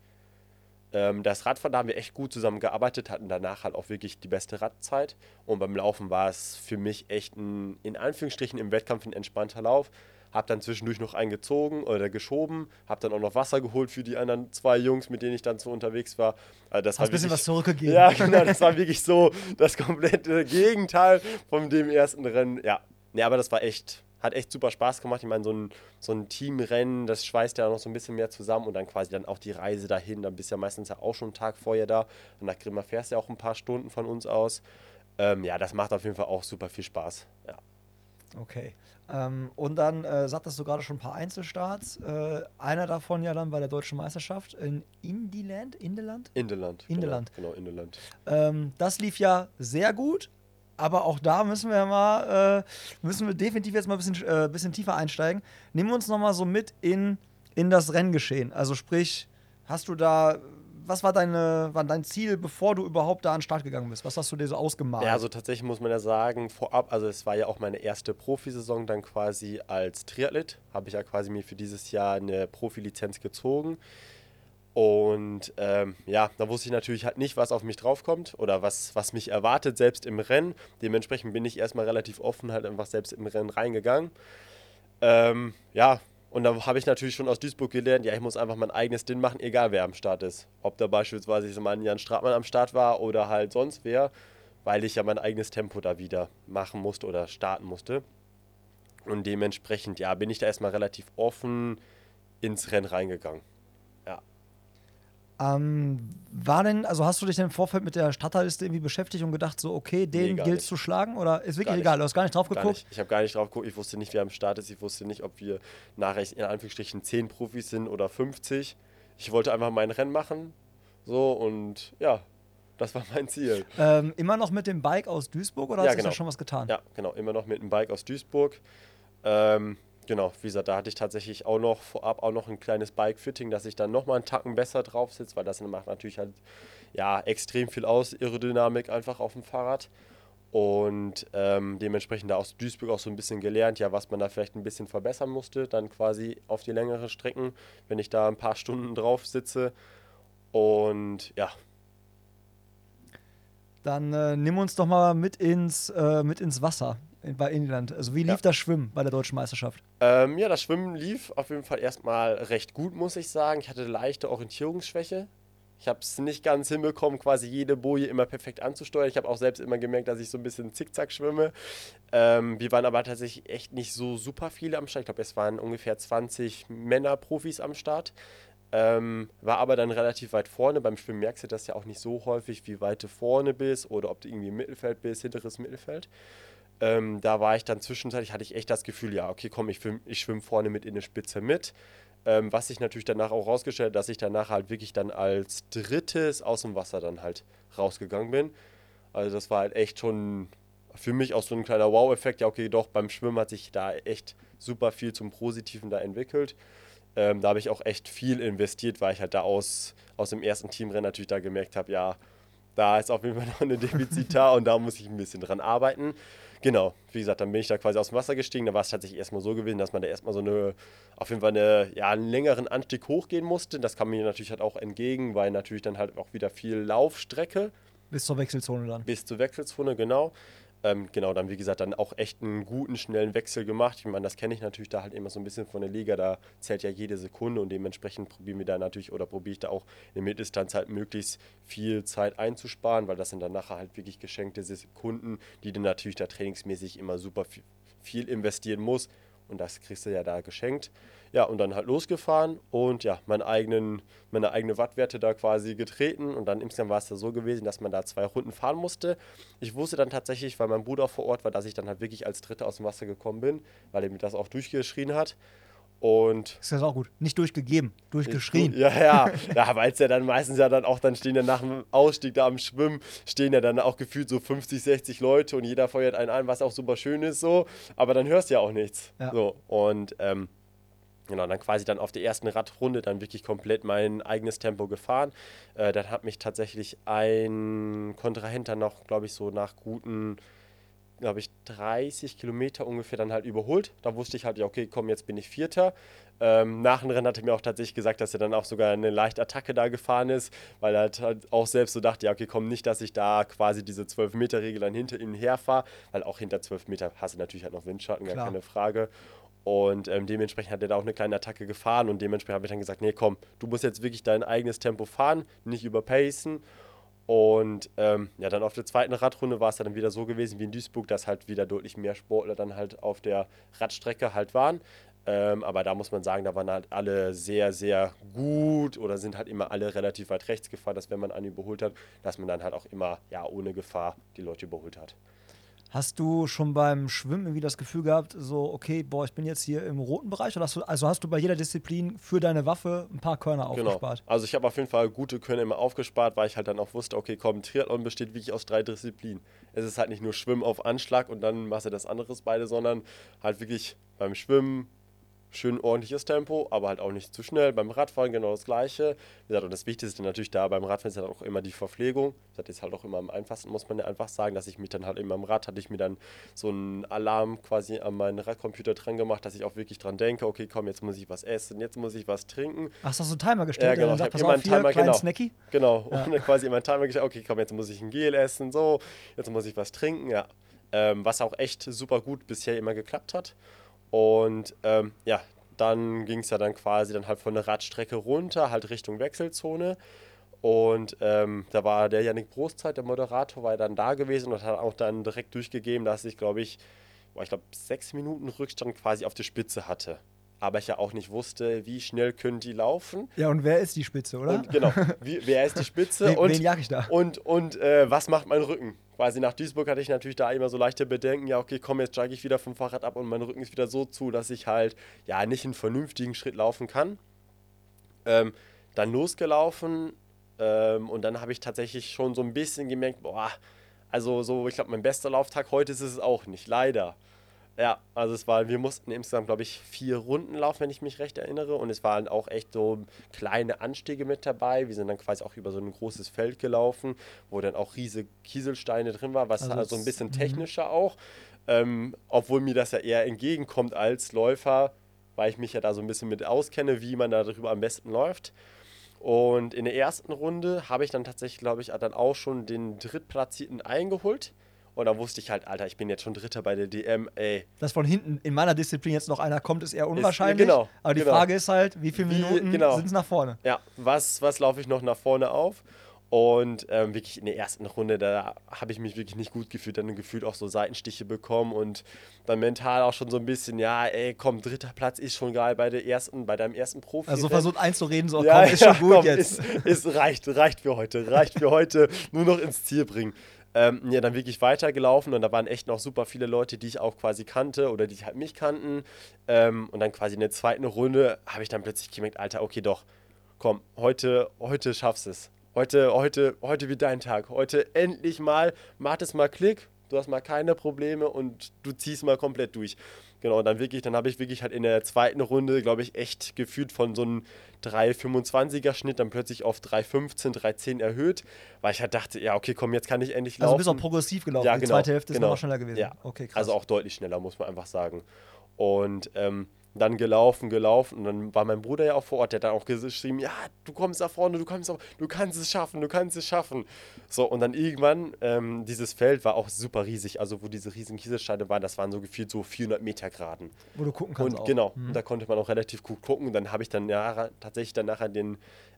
Ähm, das Radfahren, da haben wir echt gut zusammengearbeitet, hatten danach halt auch wirklich die beste Radzeit. Und beim Laufen war es für mich echt ein, in Anführungsstrichen im Wettkampf ein entspannter Lauf. Hab dann zwischendurch noch einen gezogen oder geschoben, hab dann auch noch Wasser geholt für die anderen zwei Jungs, mit denen ich dann so unterwegs war. Also das Hast ein bisschen was zurückgegeben. Ja, genau, das war wirklich so das komplette Gegenteil von dem ersten Rennen. Ja, nee, aber das war echt, hat echt super Spaß gemacht. Ich meine, so ein, so ein Teamrennen, das schweißt ja noch so ein bisschen mehr zusammen und dann quasi dann auch die Reise dahin. Dann bist du ja meistens ja auch schon einen Tag vorher da. Und nach Grimma fährst du ja auch ein paar Stunden von uns aus. Ähm, ja, das macht auf jeden Fall auch super viel Spaß. Ja. Okay. Ähm, und dann äh, sagtest du gerade schon ein paar Einzelstarts. Äh, einer davon ja dann bei der deutschen Meisterschaft in Indiland. Indeland? Indeland. Indeland. Genau, genau Indeland. Ähm, das lief ja sehr gut, aber auch da müssen wir mal, äh, müssen wir definitiv jetzt mal ein bisschen, äh, bisschen tiefer einsteigen. Nehmen wir uns noch mal so mit in, in das Renngeschehen. Also sprich, hast du da, was war deine, war dein Ziel, bevor du überhaupt da an den Start gegangen bist? Was hast du dir so ausgemalt? Ja, also tatsächlich muss man ja sagen, vorab, also es war ja auch meine erste Profisaison dann quasi als Triathlet. Habe ich ja quasi mir für dieses Jahr eine Profilizenz gezogen. Und ähm, ja, da wusste ich natürlich halt nicht, was auf mich draufkommt oder was, was mich erwartet, selbst im Rennen. Dementsprechend bin ich erstmal relativ offen halt einfach selbst im Rennen reingegangen. Ähm, ja, und da habe ich natürlich schon aus Duisburg gelernt, ja, ich muss einfach mein eigenes Ding machen, egal wer am Start ist. Ob da beispielsweise ich so mal Jan Stratmann am Start war oder halt sonst wer, weil ich ja mein eigenes Tempo da wieder machen musste oder starten musste. Und dementsprechend, ja, bin ich da erstmal relativ offen ins Rennen reingegangen. Ähm, war denn, also hast du dich denn im Vorfeld mit der Starterliste irgendwie beschäftigt und gedacht, so, okay, den Nee, gilt zu schlagen? Oder ist wirklich egal, du hast gar nicht drauf geguckt? nicht. Ich habe gar nicht drauf geguckt, ich wusste nicht, wer am Start ist, ich wusste nicht, ob wir nachher in Anführungsstrichen 10 Profis sind oder 50. Ich wollte einfach mein Rennen machen. So und ja, das war mein Ziel. Ähm, immer noch mit dem Bike aus Duisburg oder Ja, hat sich da genau. schon was getan? Ja, genau, immer noch mit einem Bike aus Duisburg. Ähm, genau, wie gesagt, da hatte ich tatsächlich auch noch vorab auch noch ein kleines Bike-Fitting, dass ich dann nochmal einen Tacken besser drauf sitze, weil das macht natürlich halt ja, extrem viel aus, Aerodynamik einfach auf dem Fahrrad. Und ähm, dementsprechend da aus Duisburg auch so ein bisschen gelernt, ja, was man da vielleicht ein bisschen verbessern musste, dann quasi auf die längeren Strecken, wenn ich da ein paar Stunden drauf sitze. Und ja, Dann äh, nimm uns doch mal mit ins, äh, mit ins Wasser bei Inland. Also wie lief Ja. das Schwimmen bei der deutschen Meisterschaft? Ähm, ja, das Schwimmen lief auf jeden Fall erstmal recht gut, muss ich sagen. Ich hatte leichte Orientierungsschwäche. Ich habe es nicht ganz hinbekommen, quasi jede Boje immer perfekt anzusteuern. Ich habe auch selbst immer gemerkt, dass ich so ein bisschen zickzack schwimme. Ähm, wir waren aber tatsächlich echt nicht so super viele am Start. Ich glaube, es waren ungefähr 20 Männerprofis am Start. Ähm, war aber dann relativ weit vorne. Beim Schwimmen merkst du das ja auch nicht so häufig, wie weit du vorne bist oder ob du irgendwie im Mittelfeld bist, hinteres Mittelfeld. Ähm, da war ich dann zwischenzeitlich, hatte ich echt das Gefühl, ja, okay, komm, ich, ich schwimme vorne mit in der Spitze mit. Ähm, was sich natürlich danach auch rausgestellt hat, dass ich danach halt wirklich dann als drittes aus dem Wasser dann halt rausgegangen bin. Also das war halt echt schon für mich auch so ein kleiner Wow-Effekt. Ja, okay, doch, beim Schwimmen hat sich da echt super viel zum Positiven da entwickelt. Ähm, da habe ich auch echt viel investiert, weil ich halt da aus, aus dem ersten Teamrennen natürlich da gemerkt habe, ja, da ist auf jeden Fall noch eine Defizit da und da muss ich ein bisschen dran arbeiten. Genau, wie gesagt, dann bin ich da quasi aus dem Wasser gestiegen. Da war es tatsächlich erstmal so gewesen, dass man da erstmal so eine, auf jeden Fall eine, ja, einen längeren Anstieg hochgehen musste. Das kam mir natürlich halt auch entgegen, weil natürlich dann halt auch wieder viel Laufstrecke Bis zur Wechselzone dann. bis zur Wechselzone, genau. Ähm, genau, dann wie gesagt, dann auch echt einen guten, schnellen Wechsel gemacht. Ich meine, das kenne ich natürlich da halt immer so ein bisschen von der Liga, da zählt ja jede Sekunde und dementsprechend probieren wir da natürlich oder probiere ich da auch in der Mitteldistanz halt möglichst viel Zeit einzusparen, weil das sind dann nachher halt wirklich geschenkte Sekunden, die du natürlich da trainingsmäßig immer super viel, viel investieren musst, Und das kriegst du ja da geschenkt. Ja, und dann halt losgefahren und ja, meinen eigenen, meine eigene Wattwerte da quasi getreten. Und dann insgesamt war es da so gewesen, dass man da zwei Runden fahren musste. Ich wusste dann tatsächlich, weil mein Bruder vor Ort war, dass ich dann halt wirklich als Dritter aus dem Wasser gekommen bin, weil er mir das auch durchgeschrien hat. Und Ist das auch gut. Nicht durchgegeben, durchgeschrien. ja, ja. ja weil es ja dann meistens ja dann auch, dann stehen ja nach dem Ausstieg da am Schwimmen, stehen ja dann auch gefühlt so 50, 60 Leute und jeder feuert einen an, was auch super schön ist so. Aber dann hörst du ja auch nichts. Ja. So. Und ähm, genau, dann quasi dann auf der ersten Radrunde dann wirklich komplett mein eigenes Tempo gefahren. Äh, dann hat mich tatsächlich ein Kontrahent dann noch, glaube ich, so nach guten glaube ich, 30 Kilometer ungefähr dann halt überholt. Da wusste ich halt, ja, okay, komm, jetzt bin ich Vierter. Ähm, nach dem Rennen hat er mir auch tatsächlich gesagt, dass er dann auch sogar eine leichte Attacke da gefahren ist, weil er halt auch selbst so dachte, ja, okay, komm, nicht, dass ich da quasi diese 12-Meter-Regel dann hinter ihm herfahre, weil auch hinter 12 Meter hast du natürlich halt noch Windschatten, gar Klar. keine Frage. Und ähm, dementsprechend hat er da auch eine kleine Attacke gefahren und dementsprechend habe ich dann gesagt, nee, komm, du musst jetzt wirklich dein eigenes Tempo fahren, nicht überpacen. Und ähm, ja, dann auf der zweiten Radrunde war es dann wieder so gewesen wie in Duisburg, dass halt wieder deutlich mehr Sportler dann halt auf der Radstrecke halt waren. Ähm, aber da muss man sagen, da waren halt alle sehr, sehr gut oder sind halt immer alle relativ weit rechts gefahren, dass wenn man einen überholt hat, dass man dann halt auch immer ja ohne Gefahr die Leute überholt hat. Hast du schon beim Schwimmen irgendwie das Gefühl gehabt, so, okay, boah, ich bin jetzt hier im roten Bereich? Oder hast du, also hast du bei jeder Disziplin für deine Waffe ein paar Körner Genau. aufgespart? Also ich habe auf jeden Fall gute Körner immer aufgespart, weil ich halt dann auch wusste, okay, komm, Triathlon besteht wirklich aus drei Disziplinen. Es ist halt nicht nur Schwimmen auf Anschlag und dann machst du das anderes beide, sondern halt wirklich beim Schwimmen schön ordentliches Tempo, aber halt auch nicht zu schnell. Beim Radfahren genau das Gleiche. Wie gesagt, und das Wichtigste natürlich da beim Radfahren ist halt auch immer die Verpflegung. Das ist halt auch immer am einfachsten, muss man ja einfach sagen, dass ich mich dann halt immer am Rad hatte ich mir dann so einen Alarm quasi an meinen Radcomputer dran gemacht, dass ich auch wirklich dran denke, okay, komm, jetzt muss ich was essen, jetzt muss ich was trinken. Ach, hast du so einen Timer gestellt, Ja, genau. Ich dann sagt, pass immer auf, einen Timer, kleinen genau. Snacky? Genau, und dann quasi immer Timer gestellt, okay, komm, jetzt muss ich ein Gel essen, so, jetzt muss ich was trinken, ja. Ähm, was auch echt super gut bisher immer geklappt hat. Und ähm, ja, dann ging es ja dann quasi dann halt von der Radstrecke runter, halt Richtung Wechselzone. Und ähm, da war der Yannick Brostzeit, der Moderator, war ja dann da gewesen und hat auch dann direkt durchgegeben, dass ich, glaube ich, boah, ich glaube, sechs Minuten Rückstand quasi auf die Spitze hatte. Aber ich ja auch nicht wusste, wie schnell können die laufen. Ja, und wer ist die Spitze, oder? Und genau, wie, wer ist die Spitze Wen- und, wen jag ich da? und, und äh, was macht mein Rücken? Quasi nach Duisburg hatte ich natürlich da immer so leichte Bedenken, ja, okay, komm, jetzt steige ich wieder vom Fahrrad ab und mein Rücken ist wieder so zu, dass ich halt ja nicht einen vernünftigen Schritt laufen kann. Ähm, dann losgelaufen ähm, und dann habe ich tatsächlich schon so ein bisschen gemerkt, boah, also so, ich glaube, mein bester Lauftag heute ist es auch nicht, leider. Ja, also es war, wir mussten insgesamt, glaube ich, vier Runden laufen, wenn ich mich recht erinnere. Und es waren auch echt so kleine Anstiege mit dabei. Wir sind dann quasi auch über so ein großes Feld gelaufen, wo dann auch riesige Kieselsteine drin war, was Also also, es- ein bisschen mhm. technischer auch. Ähm, obwohl mir das ja eher entgegenkommt als Läufer, weil ich mich ja da so ein bisschen mit auskenne, wie man da drüber am besten läuft. Und in der ersten Runde habe ich dann tatsächlich, glaube ich, dann auch schon den Drittplatzierten eingeholt. Und da wusste ich halt, Alter, ich bin jetzt schon Dritter bei der DM, ey. Dass von hinten in meiner Disziplin jetzt noch einer kommt, ist eher unwahrscheinlich. genau, aber die genau. Frage ist halt, wie viele Minuten genau. sind es nach vorne? Ja, was, was laufe ich noch nach vorne auf? Und ähm, wirklich in der ersten Runde, da habe ich mich wirklich nicht gut gefühlt, dann gefühlt auch so Seitenstiche bekommen und dann mental auch schon so ein bisschen, ja, ey, komm, dritter Platz ist schon geil bei der ersten, bei deinem ersten Profi. Also versucht einzureden, so, ja, komm, ist schon ja, gut komm, jetzt. Ist, ist, reicht, reicht für heute, reicht für heute, nur noch ins Ziel bringen. Ähm, ja, dann wirklich weitergelaufen und da waren echt noch super viele Leute, die ich auch quasi kannte oder die halt mich kannten. Ähm, und dann quasi in der zweiten Runde habe ich dann plötzlich gemerkt, Alter, okay, doch, komm, heute, heute schaffst es. Heute, heute, heute wird dein Tag. Heute endlich mal, macht es mal Klick, du hast mal keine Probleme und du ziehst mal komplett durch. Genau, dann wirklich, dann habe ich wirklich halt in der zweiten Runde, glaube ich, echt gefühlt von so einem 3,25er Schnitt dann plötzlich auf 3,15, 3,10 erhöht, weil ich halt dachte, ja, okay, komm, jetzt kann ich endlich Also laufen. bist auch progressiv gelaufen. Ja, Die genau, zweite Hälfte ist genau. noch schneller gewesen. Ja. Okay, krass. Also auch deutlich schneller, muss man einfach sagen. Und ähm, dann gelaufen, gelaufen. Und dann war mein Bruder ja auch vor Ort, der hat dann auch geschrieben, ja, du kommst da vorne, du kommst da, du kannst es schaffen, du kannst es schaffen. So, und dann irgendwann, ähm, dieses Feld war auch super riesig. Also wo diese riesigen Kieselsteine waren, das waren so gefühlt so 400 Meter Graden. Wo du gucken kannst Und auch. genau, Mhm. und da konnte man auch relativ gut gucken. Und dann habe ich dann ja, tatsächlich dann nachher den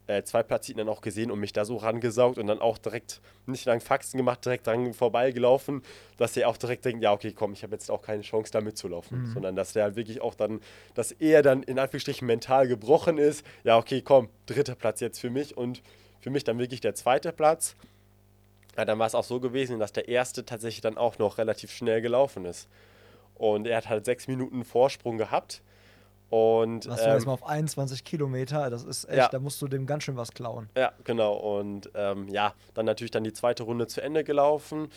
äh, Zweitplatzierten dann auch gesehen und mich da so rangesaugt und dann auch direkt nicht lang Faxen gemacht, direkt dran vorbeigelaufen, dass er auch direkt denkt, ja, okay, komm, ich habe jetzt auch keine Chance, da mitzulaufen. Mhm. Sondern dass der halt wirklich auch dann, dass er dann in Anführungsstrichen mental gebrochen ist, ja, okay, komm, dritter Platz jetzt für mich und für mich dann wirklich der zweite Platz. Ja, dann war es auch so gewesen, dass der erste tatsächlich dann auch noch relativ schnell gelaufen ist. Und er hat halt sechs Minuten Vorsprung gehabt. Und du ähm, erstmal auf 21 Kilometer, das ist echt, Ja. da musst du dem ganz schön was klauen. Ja, genau. Und ähm, ja, dann natürlich dann die zweite Runde zu Ende gelaufen.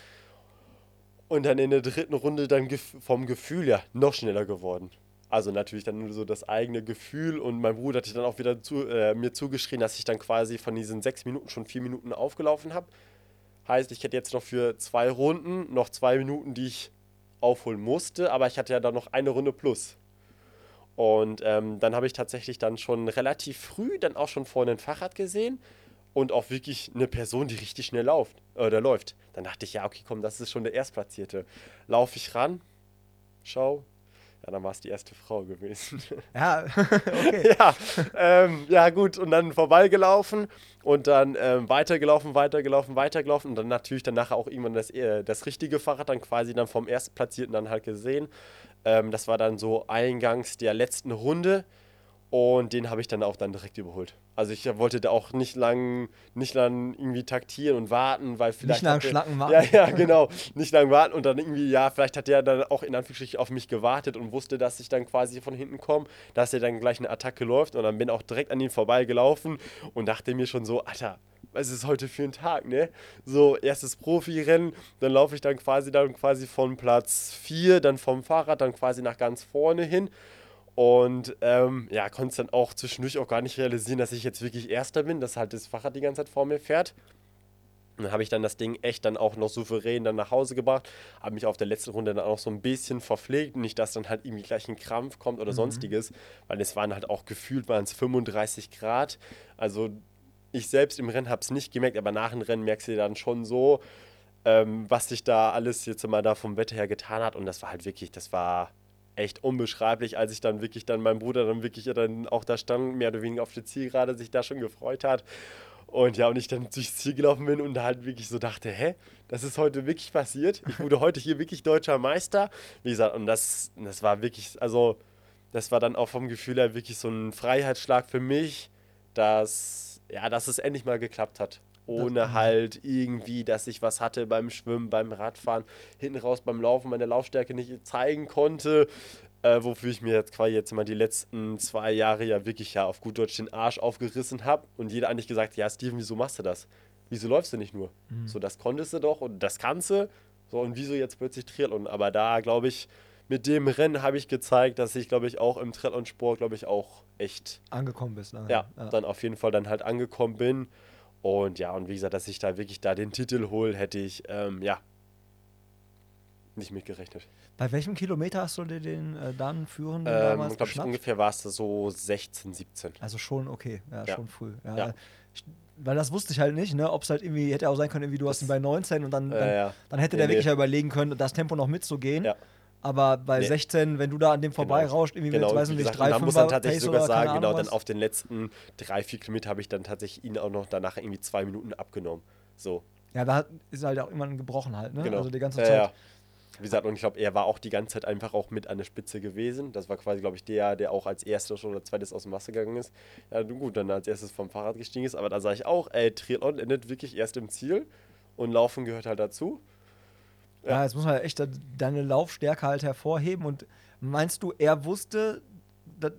Und dann in der dritten Runde dann vom Gefühl ja noch schneller geworden. Also natürlich dann nur so das eigene Gefühl und mein Bruder hat dann auch wieder zu, äh, mir zugeschrien, dass ich dann quasi von diesen sechs Minuten schon vier Minuten aufgelaufen habe. Heißt, ich hätte jetzt noch für zwei Runden noch zwei Minuten, die ich aufholen musste, aber ich hatte ja dann noch eine Runde plus. Und ähm, dann habe ich tatsächlich dann schon relativ früh dann auch schon vorne ein Fahrrad gesehen und auch wirklich eine Person, die richtig schnell läuft, oder läuft. Dann dachte ich, ja, okay, komm, das ist schon der Erstplatzierte. Laufe ich ran, schau, ja, dann war es die erste Frau gewesen. Ja, okay. ja, ähm, ja, gut, und dann vorbeigelaufen und dann ähm, weitergelaufen, weitergelaufen, weitergelaufen und dann natürlich dann nachher auch irgendwann das, äh, das richtige Fahrrad dann quasi dann vom Erstplatzierten dann halt gesehen. Ähm, das war dann so eingangs der letzten Runde und den habe ich dann auch dann direkt überholt. Also ich wollte da auch nicht lang, nicht lang irgendwie taktieren und warten, weil vielleicht. lang hat der- schnacken warten. Ja, ja, genau. Nicht lang warten und dann irgendwie, ja, vielleicht hat der dann auch in Anführungsstrichen auf mich gewartet und wusste, dass ich dann quasi von hinten komme, dass er dann gleich eine Attacke läuft und dann bin auch direkt an ihn vorbeigelaufen und dachte mir schon so, Alter, was ist heute für ein Tag, ne? So, erstes Profirennen, dann laufe ich dann quasi dann quasi von Platz 4, dann vom Fahrrad dann quasi nach ganz vorne hin. Und ähm, ja, konnte es dann auch zwischendurch auch gar nicht realisieren, dass ich jetzt wirklich Erster bin, dass halt das Fahrrad die ganze Zeit vor mir fährt. Und dann habe ich dann das Ding echt dann auch noch souverän dann nach Hause gebracht, habe mich auf der letzten Runde dann auch so ein bisschen verpflegt, nicht, dass dann halt irgendwie gleich ein Krampf kommt oder sonstiges, weil es waren halt auch gefühlt waren es 35 Grad. Also ich selbst im Rennen habe es nicht gemerkt, aber nach dem Rennen merkst du dann schon so, ähm, was sich da alles jetzt mal da vom Wetter her getan hat und das war halt wirklich, das war echt unbeschreiblich, als ich dann wirklich dann mein Bruder dann wirklich dann auch da stand, mehr oder weniger auf der Zielgerade, sich da schon gefreut hat. Und ja, und ich dann durchs Ziel gelaufen bin und da halt wirklich so dachte, hä, das ist heute wirklich passiert. Ich wurde heute hier wirklich deutscher Meister. Wie gesagt, und das, das war wirklich, also das war dann auch vom Gefühl her wirklich so ein Freiheitsschlag für mich, dass, ja, dass es endlich mal geklappt hat. Ohne halt irgendwie, dass ich was hatte beim Schwimmen, beim Radfahren, hinten raus beim Laufen meine Laufstärke nicht zeigen konnte. Äh, wofür ich mir jetzt quasi jetzt mal die letzten zwei Jahre ja wirklich ja auf gut Deutsch den Arsch aufgerissen habe und jeder eigentlich gesagt, ja Steven, wieso machst du das? Wieso läufst du nicht nur? So, das konntest du doch und das kannst du. So, und wieso jetzt plötzlich Triathlon? Aber da, glaube ich, mit dem Rennen habe ich gezeigt, dass ich, glaube ich, auch im Triathlon-Sport, glaube ich, auch echt Angekommen bist. ne? ja, dann auf jeden Fall dann halt angekommen bin. Und ja, und wie gesagt, dass ich da wirklich da den Titel hole, hätte ich, ähm, ja, nicht mitgerechnet. Bei welchem Kilometer hast du dir den äh, dann führenden Ähm, damals glaube ich, geschnappt? ungefähr war es so 16, 17. Also schon okay, ja, Ja. schon früh. Ja. Ja. Ich, weil das wusste ich halt nicht, ne? Ob es halt irgendwie, hätte auch sein können, irgendwie du hast ihn bei 19 und dann, dann, Ja, ja. dann hätte Nee, der nee. wirklich ja überlegen können, das Tempo noch mitzugehen. Ja. Aber bei Nee. 16, wenn du da an dem vorbeirauscht, irgendwie Genau, mit, weiß nicht, drei, man muss dann tatsächlich sogar sagen, genau, Ahnung dann was. auf den letzten drei, vier Kilometer habe ich dann tatsächlich ihn auch noch danach irgendwie zwei Minuten abgenommen. So, Ja, da ist halt auch irgendwann gebrochen halt, ne? genau. Also die ganze Ja, Zeit. ja. Wie gesagt, und ich glaube, er war auch die ganze Zeit einfach auch mit an der Spitze gewesen. Das war quasi, glaube ich, der, der auch als erster schon oder zweites aus dem Wasser gegangen ist. Ja, nun gut, dann als erstes vom Fahrrad gestiegen ist. Aber da sage ich auch, ey, Triathlon endet wirklich erst im Ziel und Laufen gehört halt dazu. Ja, jetzt muss man echt deine Laufstärke halt hervorheben. Und meinst du, er wusste,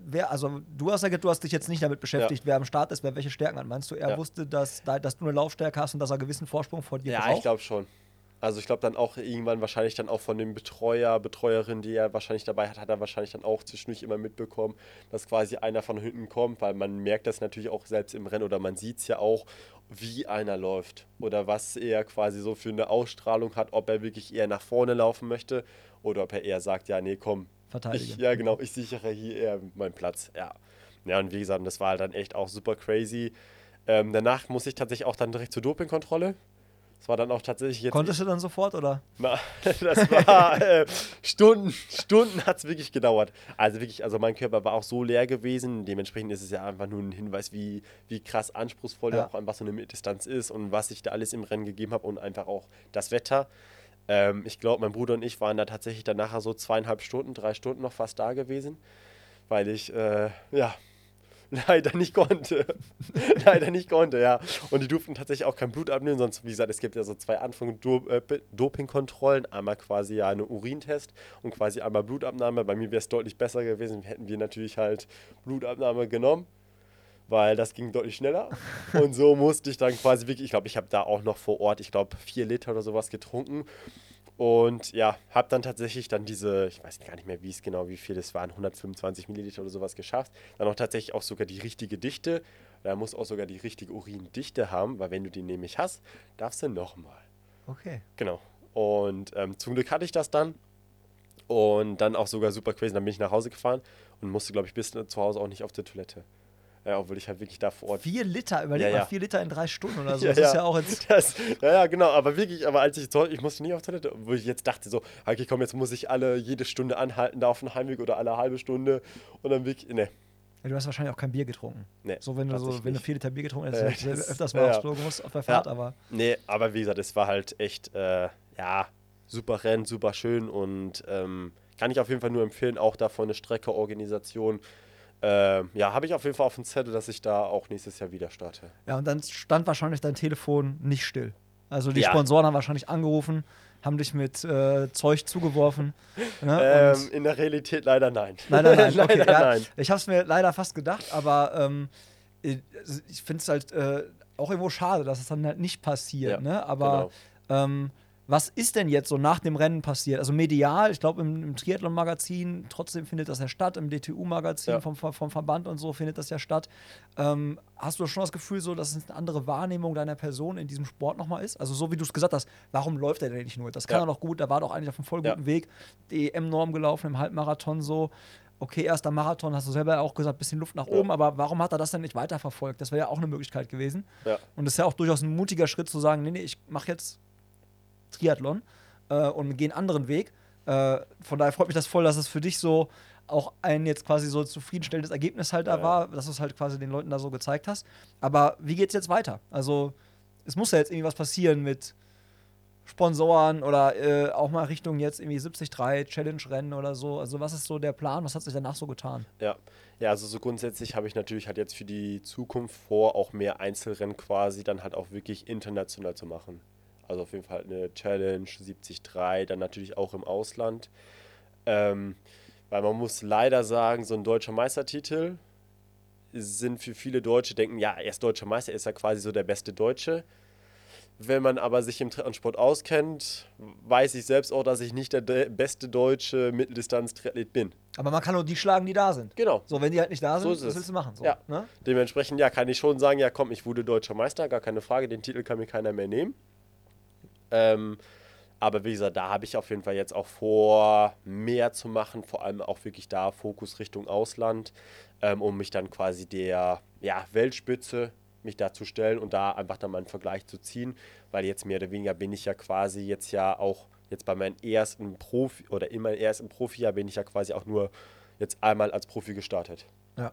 wer, also du hast ja gesagt, du hast dich jetzt nicht damit beschäftigt, wer am Start ist, wer welche Stärken hat. Meinst du, er Ja. wusste, dass, da- dass du eine Laufstärke hast und dass er einen gewissen Vorsprung vor dir Ja, braucht? ich glaube schon. Also ich glaube dann auch irgendwann wahrscheinlich dann auch von dem Betreuer, Betreuerin, die er wahrscheinlich dabei hat, hat er wahrscheinlich dann auch zwischendurch immer mitbekommen, dass quasi einer von hinten kommt, weil man merkt das natürlich auch selbst im Rennen oder man sieht es ja auch, wie einer läuft oder was er quasi so für eine Ausstrahlung hat, ob er wirklich eher nach vorne laufen möchte oder ob er eher sagt, ja, nee, komm, Verteidige. ich, ja genau, ich sichere hier eher meinen Platz, ja. Ja, und wie gesagt, das war halt dann echt auch super crazy. Ähm, danach muss ich tatsächlich auch dann direkt zur Dopingkontrolle. Das war dann auch tatsächlich jetzt. Konntest du dann sofort oder? Na, das war äh, Stunden, Stunden hat es wirklich gedauert. Also wirklich, also mein Körper war auch so leer gewesen. Dementsprechend ist es ja einfach nur ein Hinweis, wie, wie krass anspruchsvoll Ja. auch einfach so eine Mitteldistanz ist und was ich da alles im Rennen gegeben habe und einfach auch das Wetter. Ähm, ich glaube, mein Bruder und ich waren da tatsächlich dann nachher so zweieinhalb Stunden, drei Stunden noch fast da gewesen, weil ich, äh, ja, leider nicht konnte. leider nicht konnte, ja. Und die durften tatsächlich auch kein Blut abnehmen, sonst, wie gesagt, es gibt ja so zwei Anfang Do äh, Dopingkontrollen. Einmal quasi ja eine Urintest und quasi einmal Blutabnahme. Bei mir wäre es deutlich besser gewesen, hätten wir natürlich halt Blutabnahme genommen, weil das ging deutlich schneller. Und so musste ich dann quasi wirklich, ich glaube, ich habe da auch noch vor Ort, ich glaube, vier Liter oder sowas getrunken. Und ja, habe dann tatsächlich dann diese, ich weiß gar nicht mehr, wie es genau, wie viel es waren, 125 Milliliter oder sowas geschafft. Dann auch tatsächlich auch sogar die richtige Dichte. Da muss auch sogar die richtige Urindichte haben, weil wenn du die nämlich hast, darfst du nochmal. Okay. Genau. Und ähm, zum Glück hatte ich das dann. Und dann auch sogar super crazy. Dann bin ich nach Hause gefahren und musste, glaube ich, bis zu Hause auch nicht auf die Toilette. Ja, obwohl ich halt wirklich da vor Ort Vier Liter, überleg Ja, mal, vier Liter in drei Stunden oder so. Ja, das ist ja. auch jetzt. Das, ja, ja, genau, aber wirklich, aber als ich ich musste nicht auf Toilette, wo ich jetzt dachte so, okay, komm, jetzt muss ich alle jede Stunde anhalten, da auf dem Heimweg oder alle halbe Stunde und dann wirklich, ne, Ja, du hast wahrscheinlich auch kein Bier getrunken. Nee, so, wenn du so, wenn du vier Liter Bier getrunken Äh, das- du öfters mal ja, aufs. Klo gemusst auf der Fahrt, aber nee, aber wie gesagt, es war halt echt, äh, ja, super Rennen, super schön und ähm, kann ich auf jeden Fall nur empfehlen, auch da von der Strecke, Organisation, ähm, ja, habe ich auf jeden Fall auf dem Zettel, dass ich da auch nächstes Jahr wieder starte. ja, und dann stand wahrscheinlich dein Telefon nicht still. Also die Ja. Sponsoren haben wahrscheinlich angerufen, haben dich mit äh, Zeug zugeworfen. Ne? Ähm, in der Realität leider nein. Leider nein. Okay, leider ja, nein. Ich habe es mir leider fast gedacht, aber ähm, ich finde es halt äh, auch irgendwo schade, dass es dann halt nicht passiert. Ja, ne? Aber ähm, was ist denn jetzt so nach dem Rennen passiert? Also medial, ich glaube im, im Triathlon-Magazin, trotzdem findet das ja statt, im DTU-Magazin Ja. vom, vom Verband und so findet das ja statt. Ähm, hast du schon das Gefühl, so, dass es eine andere Wahrnehmung deiner Person in diesem Sport nochmal ist? Also so wie du es gesagt hast, warum läuft er denn nicht nur? Das kann Ja. er doch gut, da war doch eigentlich auf einem voll Ja. guten Weg. Die EM-Norm gelaufen im Halbmarathon so. Okay, erster Marathon, hast du selber auch gesagt, bisschen Luft nach Ja. oben, aber warum hat er das denn nicht weiterverfolgt? Das wäre ja auch eine Möglichkeit gewesen. Ja. Und das ist ja auch durchaus ein mutiger Schritt zu sagen, nee, nee, ich mache jetzt Triathlon äh, und gehe einen anderen Weg. Äh, von daher freut mich das voll, dass es für dich so auch ein jetzt quasi so zufriedenstellendes Ergebnis halt da Ja. war, dass du es halt quasi den Leuten da so gezeigt hast. Aber wie geht's jetzt weiter? Also, es muss ja jetzt irgendwie was passieren mit Sponsoren oder äh, auch mal Richtung jetzt irgendwie 73 Challenge-Rennen oder so. Also, was ist so der Plan? Was hat sich danach so getan? Ja, ja, also so grundsätzlich habe ich natürlich halt jetzt für die Zukunft vor, auch mehr Einzelrennen quasi dann halt auch wirklich international zu machen. Also auf jeden Fall halt eine Challenge 73, dann natürlich auch im Ausland. Ähm, weil man muss leider sagen, so ein deutscher Meistertitel sind für viele Deutsche, denken, ja, er ist deutscher Meister, er ist ja quasi so der beste Deutsche. Wenn man aber sich im Triathlonsport auskennt, weiß ich selbst auch, dass ich nicht der de beste deutsche Mitteldistanz-Triathlet bin. Aber man kann nur die schlagen, die da sind. Genau. So, wenn die halt nicht da sind, So was willst du machen? So, Ja. ne? Dementsprechend, ja, kann ich schon sagen, ja komm, ich wurde deutscher Meister, gar keine Frage, den Titel kann mir keiner mehr nehmen. Ähm, aber wie gesagt, da habe ich auf jeden Fall jetzt auch vor, mehr zu machen, vor allem auch wirklich da Fokus Richtung Ausland, ähm, um mich dann quasi der ja, Weltspitze mich da zu stellen und da einfach dann mal einen Vergleich zu ziehen, weil jetzt mehr oder weniger bin ich ja quasi jetzt ja auch jetzt bei meinem ersten Profi oder in meinem ersten Profijahr bin ich ja quasi auch nur jetzt einmal als Profi gestartet. Ja.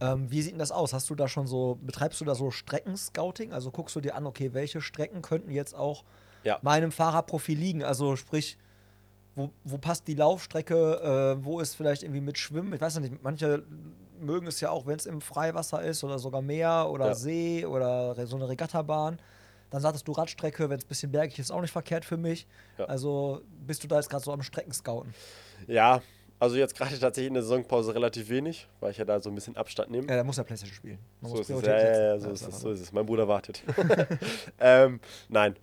Ähm, wie sieht denn das aus? Hast du da schon so, betreibst du da so Streckenscouting? Also guckst du dir an, okay, welche Strecken könnten jetzt auch Ja. meinem Fahrerprofil liegen? Also sprich, wo, wo passt die Laufstrecke? Äh, wo ist vielleicht irgendwie mit Schwimmen? Ich weiß ja nicht, manche mögen es ja auch, wenn es im Freiwasser ist oder sogar Meer oder Ja. See oder so eine Regattabahn. Dann sagtest du Radstrecke, wenn es ein bisschen bergig ist, auch nicht verkehrt für mich. Ja. Also bist du da jetzt gerade so am Streckenscouten? Ja, also jetzt gerade tatsächlich in der Saisonpause relativ wenig, weil ich ja da so ein bisschen Abstand nehme. Ja, da muss ja Playstation spielen. Man so ist es, ja, ja, so ist es, so ist es. Mein Bruder wartet. ähm, nein,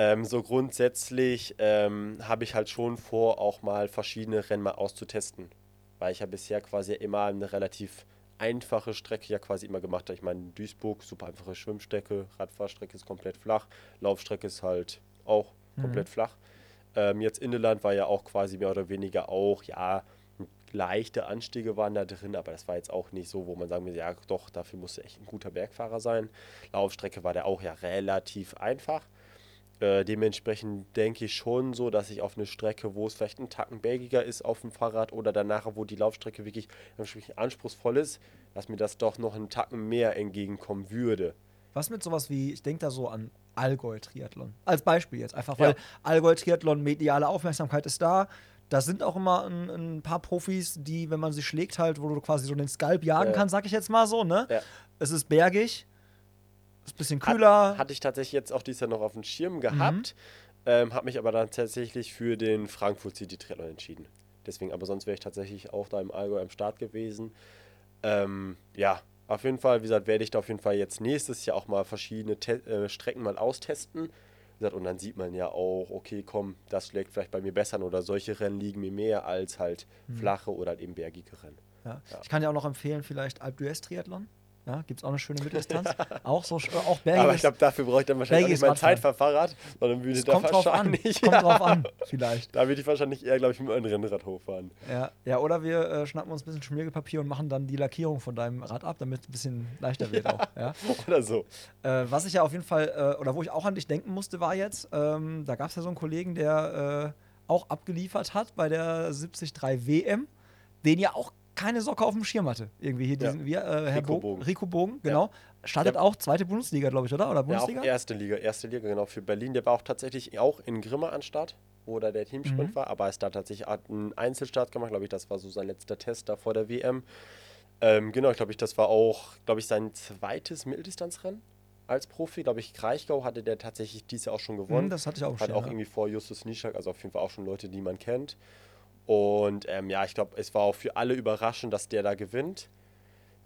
ähm, so grundsätzlich ähm, habe ich halt schon vor, auch mal verschiedene Rennen mal auszutesten, weil ich ja bisher quasi immer eine relativ einfache Strecke ja quasi immer gemacht habe. Ich meine, Duisburg, super einfache Schwimmstrecke, Radfahrstrecke ist komplett flach, Laufstrecke ist halt auch komplett flach. Ähm, jetzt Inneland war ja auch quasi mehr oder weniger auch, ja, leichte Anstiege waren da drin, aber das war jetzt auch nicht so, wo man sagen würde, ja doch, dafür musste echt ein guter Bergfahrer sein. Laufstrecke war der auch ja relativ einfach. Äh, dementsprechend denke ich schon so, dass ich auf eine Strecke, wo es vielleicht ein Tacken bergiger ist auf dem Fahrrad oder danach, wo die Laufstrecke wirklich anspruchsvoll ist, dass mir das doch noch einen Tacken mehr entgegenkommen würde. Was mit sowas wie, ich denke da so an Allgäu-Triathlon. Als Beispiel jetzt, einfach weil Ja. Allgäu-Triathlon, mediale Aufmerksamkeit ist da. Da sind auch immer ein, ein paar Profis, die, wenn man sie schlägt, halt, wo du quasi so den Skalp jagen Ja. kannst, sag ich jetzt mal so, ne? Ja. Es ist bergig, ist ein bisschen Hat- kühler. Hatte ich tatsächlich jetzt auch dieses Jahr noch auf dem Schirm gehabt, ähm, habe mich aber dann tatsächlich für den Frankfurt City Triathlon entschieden. Deswegen, aber sonst wäre ich tatsächlich auch da im Allgäu am Start gewesen. Ähm, ja, auf jeden Fall, wie gesagt, werde ich da auf jeden Fall jetzt nächstes Jahr auch mal verschiedene Te äh, Strecken mal austesten. Wie gesagt, und dann sieht man ja auch, okay, komm, das schlägt vielleicht bei mir besser an oder solche Rennen liegen mir mehr als halt flache oder halt eben bergige Rennen. Ja. Ich kann ja auch noch empfehlen, vielleicht Alp d'Huez Triathlon. Ja, gibt es auch eine schöne Mitteldistanz. auch so, auch bergiges. Aber ich glaube, dafür brauche ich dann wahrscheinlich auch nicht mein. Zeitfahrrad, sondern würde da kommt drauf an. wahrscheinlich. Kommt ja, drauf an, vielleicht. Da würde ich wahrscheinlich eher, glaube ich, mit einem Rennrad hochfahren. Ja, ja oder wir äh, schnappen uns ein bisschen Schmiergelpapier und machen dann die Lackierung von deinem Rad ab, damit es ein bisschen leichter wird auch. Ja. Oder so. Äh, was ich ja auf jeden Fall, äh, oder wo ich auch an dich denken musste, war jetzt, ähm, da gab es ja so einen Kollegen, der äh, auch abgeliefert hat bei der 73 WM, den ja auch keine Socke auf dem Schirm hatte. Irgendwie hier Ja. diesen, wie, äh, Herr Rico Bogen, Bogen. Rico Bogen, genau. Startet Ja. auch zweite Bundesliga, glaube ich, oder? Oder Ja, auch Bundesliga? erste Liga, erste Liga, genau, für Berlin. Der war auch tatsächlich auch in Grimma an Start, wo da der Teamsprint Mhm. war, aber er ist da tatsächlich hat einen Einzelstart gemacht, glaube ich, das war so sein letzter Test da vor der WM. Ähm, genau, ich glaube, ich, das war auch, glaube ich, sein zweites Mitteldistanzrennen als Profi. Glaube ich, Kraichgau hatte der tatsächlich dieses Jahr auch schon gewonnen. Mhm, das hatte ich auch Hat stehen, auch ja. irgendwie vor Justus Nischak, also auf jeden Fall auch schon Leute, die man kennt. Und ähm, ja, ich glaube, es war auch für alle überraschend, dass der da gewinnt.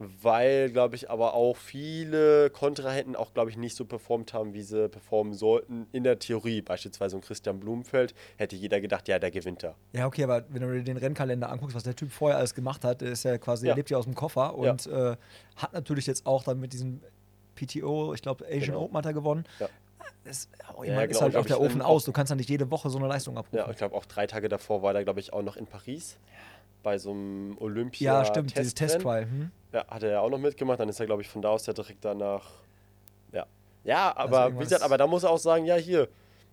Weil, glaube ich, aber auch viele Kontrahenten auch, glaube ich, nicht so performt haben, wie sie performen sollten. In der Theorie, beispielsweise um Christian Blumenfeld, hätte jeder gedacht, ja, der gewinnt da. Ja, okay, aber wenn du dir den Rennkalender anguckst, was der Typ vorher alles gemacht hat, ist ja quasi, Ja. er lebt ja aus dem Koffer und äh, hat natürlich jetzt auch dann mit diesem PTO, ich glaube Asian Genau. Open hat er gewonnen. Ja. Das, oh, Ja, genau, ist halt glaub auch der Ofen ähm, aus. Du kannst ja nicht jede Woche so eine Leistung abrufen. Ja, ich glaube, auch drei Tage davor war er, glaube ich, auch noch in Paris. Bei so einem Olympia. Ja, stimmt, dieses. Testtrial. Hm? Ja, hat er ja auch noch mitgemacht. Dann ist er, glaube ich, von da aus ja direkt danach. Ja. Ja, aber Also wie gesagt, aber da muss er auch sagen, ja, hier,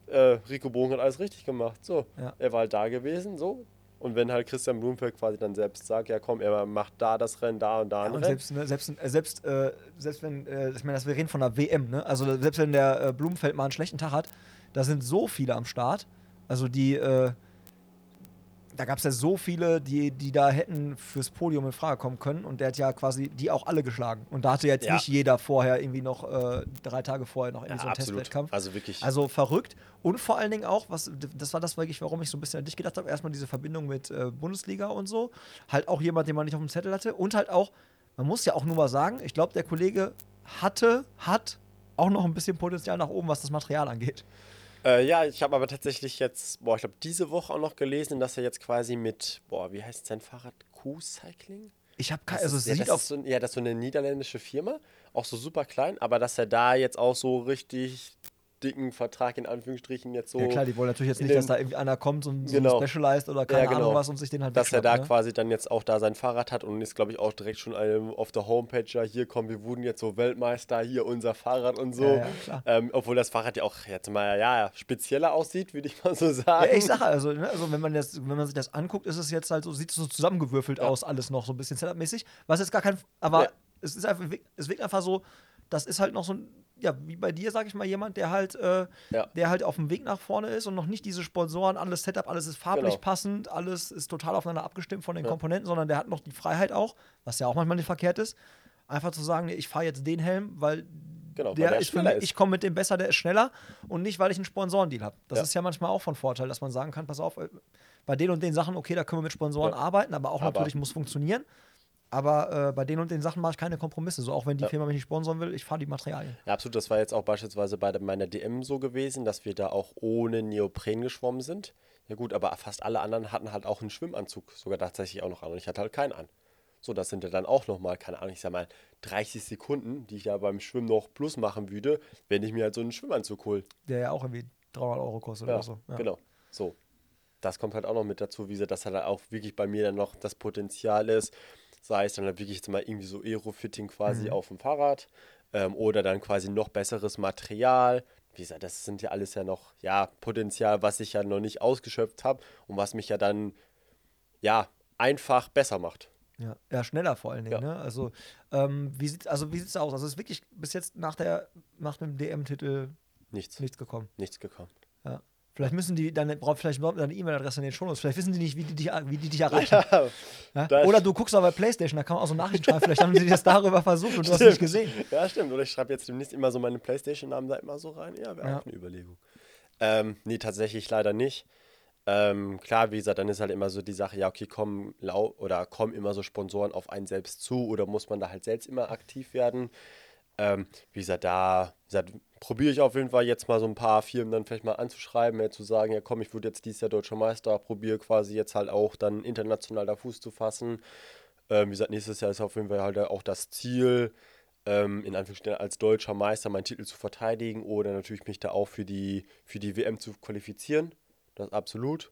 äh, Rico Bogen hat alles richtig gemacht. So. Ja. Er war halt da gewesen, so. Und wenn halt Christian Blumfeld quasi dann selbst sagt, ja komm, er macht da das Rennen, da und da ein Und Rennen. selbst, ne, selbst, äh, selbst, äh, selbst wenn, äh, ich meine, das wir reden von der WM, ne? Also selbst wenn der äh, Blumenfeld mal einen schlechten Tag hat, da sind so viele am Start. Also die, äh, da gab es ja so viele, die, die da hätten fürs Podium in Frage kommen können und der hat ja quasi die auch alle geschlagen. Und da hatte jetzt Ja. nicht jeder vorher irgendwie noch äh, drei Tage vorher noch irgendwie ja, so einen absolut. Testwettkampf. Also wirklich. Also verrückt. Und vor allen Dingen auch, was, das war das wirklich, warum ich so ein bisschen an dich gedacht habe, erstmal diese Verbindung mit äh, Bundesliga und so. Halt auch jemand, den man nicht auf dem Zettel hatte. Und halt auch, man muss ja auch nur mal sagen, ich glaube, der Kollege hatte, hat auch noch ein bisschen Potenzial nach oben, was das Material angeht. Äh, ja, ich habe aber tatsächlich jetzt, boah, ich glaube, diese Woche auch noch gelesen, dass er jetzt quasi mit, boah, wie heißt sein Fahrrad? Q-Cycling? Ich habe Das keine, also ist- ja, sieht das so, ja, das ist so eine niederländische Firma, auch so super klein, aber dass er da jetzt auch so richtig dicken Vertrag in Anführungsstrichen jetzt so, ja klar, die wollen natürlich jetzt nicht, dass da irgendwie einer kommt und so Genau. ein Specialized oder keine Ja, genau. Ahnung was und sich den halt dass er da ne? quasi dann jetzt auch da sein Fahrrad hat und ist, glaube ich, auch direkt schon ähm, auf der Homepage, ja, hier kommen, wir wurden jetzt so Weltmeister, hier unser Fahrrad und so. Ja, ja, ähm, obwohl das Fahrrad ja auch jetzt mal, ja, spezieller aussieht, würde ich mal so sagen. Ja, ich sage also, ne, also wenn man, das, wenn man sich das anguckt, ist es jetzt halt so, sieht es so zusammengewürfelt aus, alles noch so ein bisschen Setup-mäßig. Was jetzt gar kein, aber es ist einfach, es wirkt einfach so, das ist halt noch so ein, ja, wie bei dir, sag ich mal, jemand, der halt, äh, Ja. der halt auf dem Weg nach vorne ist und noch nicht diese Sponsoren, alles Setup, alles ist farblich Genau. passend, alles ist total aufeinander abgestimmt von den Ja. Komponenten, sondern der hat noch die Freiheit auch, was ja auch manchmal nicht verkehrt ist, einfach zu sagen, nee, ich fahre jetzt den Helm, weil Genau, der, der ist für mich, ist. ich komme mit dem besser, der ist schneller und nicht, weil ich einen Sponsorendeal habe. Das Ja. ist ja manchmal auch von Vorteil, dass man sagen kann, pass auf, äh, bei den und den Sachen, okay, da können wir mit Sponsoren arbeiten, aber auch Aber- natürlich muss funktionieren. Aber äh, bei den und den Sachen mache ich keine Kompromisse. So auch wenn die Ja. Firma mich nicht sponsoren will, ich fahre die Materialien. Ja, absolut. Das war jetzt auch beispielsweise bei meiner DM so gewesen, dass wir da auch ohne Neopren geschwommen sind. Ja gut, aber fast alle anderen hatten halt auch einen Schwimmanzug sogar tatsächlich auch noch an und ich hatte halt keinen an. So, das sind ja dann auch nochmal, keine Ahnung, ich sag mal 30 Sekunden, die ich ja beim Schwimmen noch plus machen würde, wenn ich mir halt so einen Schwimmanzug hole. Der ja auch irgendwie 300 Euro kostet Ja, oder so. Ja. genau. So. Das kommt halt auch noch mit dazu, wie gesagt, dass halt auch wirklich bei mir dann noch das Potenzial ist, sei es dann halt wirklich jetzt mal irgendwie so Aerofitting quasi Mhm. auf dem Fahrrad ähm, oder dann quasi noch besseres Material, wie gesagt, das sind ja alles ja noch, ja, Potenzial, was ich ja noch nicht ausgeschöpft habe und was mich ja dann, ja, einfach besser macht. Ja, ja schneller vor allen Dingen. Ja. Ne? Also, ähm, wie sieht also wie sieht's aus? Also es ist wirklich bis jetzt nach der nach dem DM-Titel Nichts, nichts gekommen. nichts gekommen. Ja. Vielleicht müssen die braucht vielleicht überhaupt deine E-Mail-Adresse in den Shownotes. Vielleicht wissen die nicht, wie die dich, wie die dich erreichen. Ja? das- Oder du guckst auch bei PlayStation, da kann man auch so Nachrichten schreiben. Vielleicht haben sie das darüber versucht und du hast nicht gesehen. Ja, stimmt. Oder ich schreibe jetzt demnächst immer so meine Playstation-Namen da immer so rein. Ja, wäre Ja. auch eine Überlegung. Ähm, nee, tatsächlich leider nicht. Ähm, klar, wie gesagt, dann ist halt immer so die Sache, ja, okay, kommen lau oder kommen immer so Sponsoren auf einen selbst zu oder muss man da halt selbst immer aktiv werden? Ähm, wie gesagt, da wie gesagt, probiere ich auf jeden Fall jetzt mal so ein paar Firmen dann vielleicht mal anzuschreiben, ja, zu sagen, ja komm, ich wurde jetzt dieses Jahr Deutscher Meister, probiere quasi jetzt halt auch dann international da Fuß zu fassen. Ähm, wie gesagt, nächstes Jahr ist auf jeden Fall halt auch das Ziel, ähm, in Anführungsstrichen als deutscher Meister meinen Titel zu verteidigen oder natürlich mich da auch für die, für die WM zu qualifizieren. Das absolut.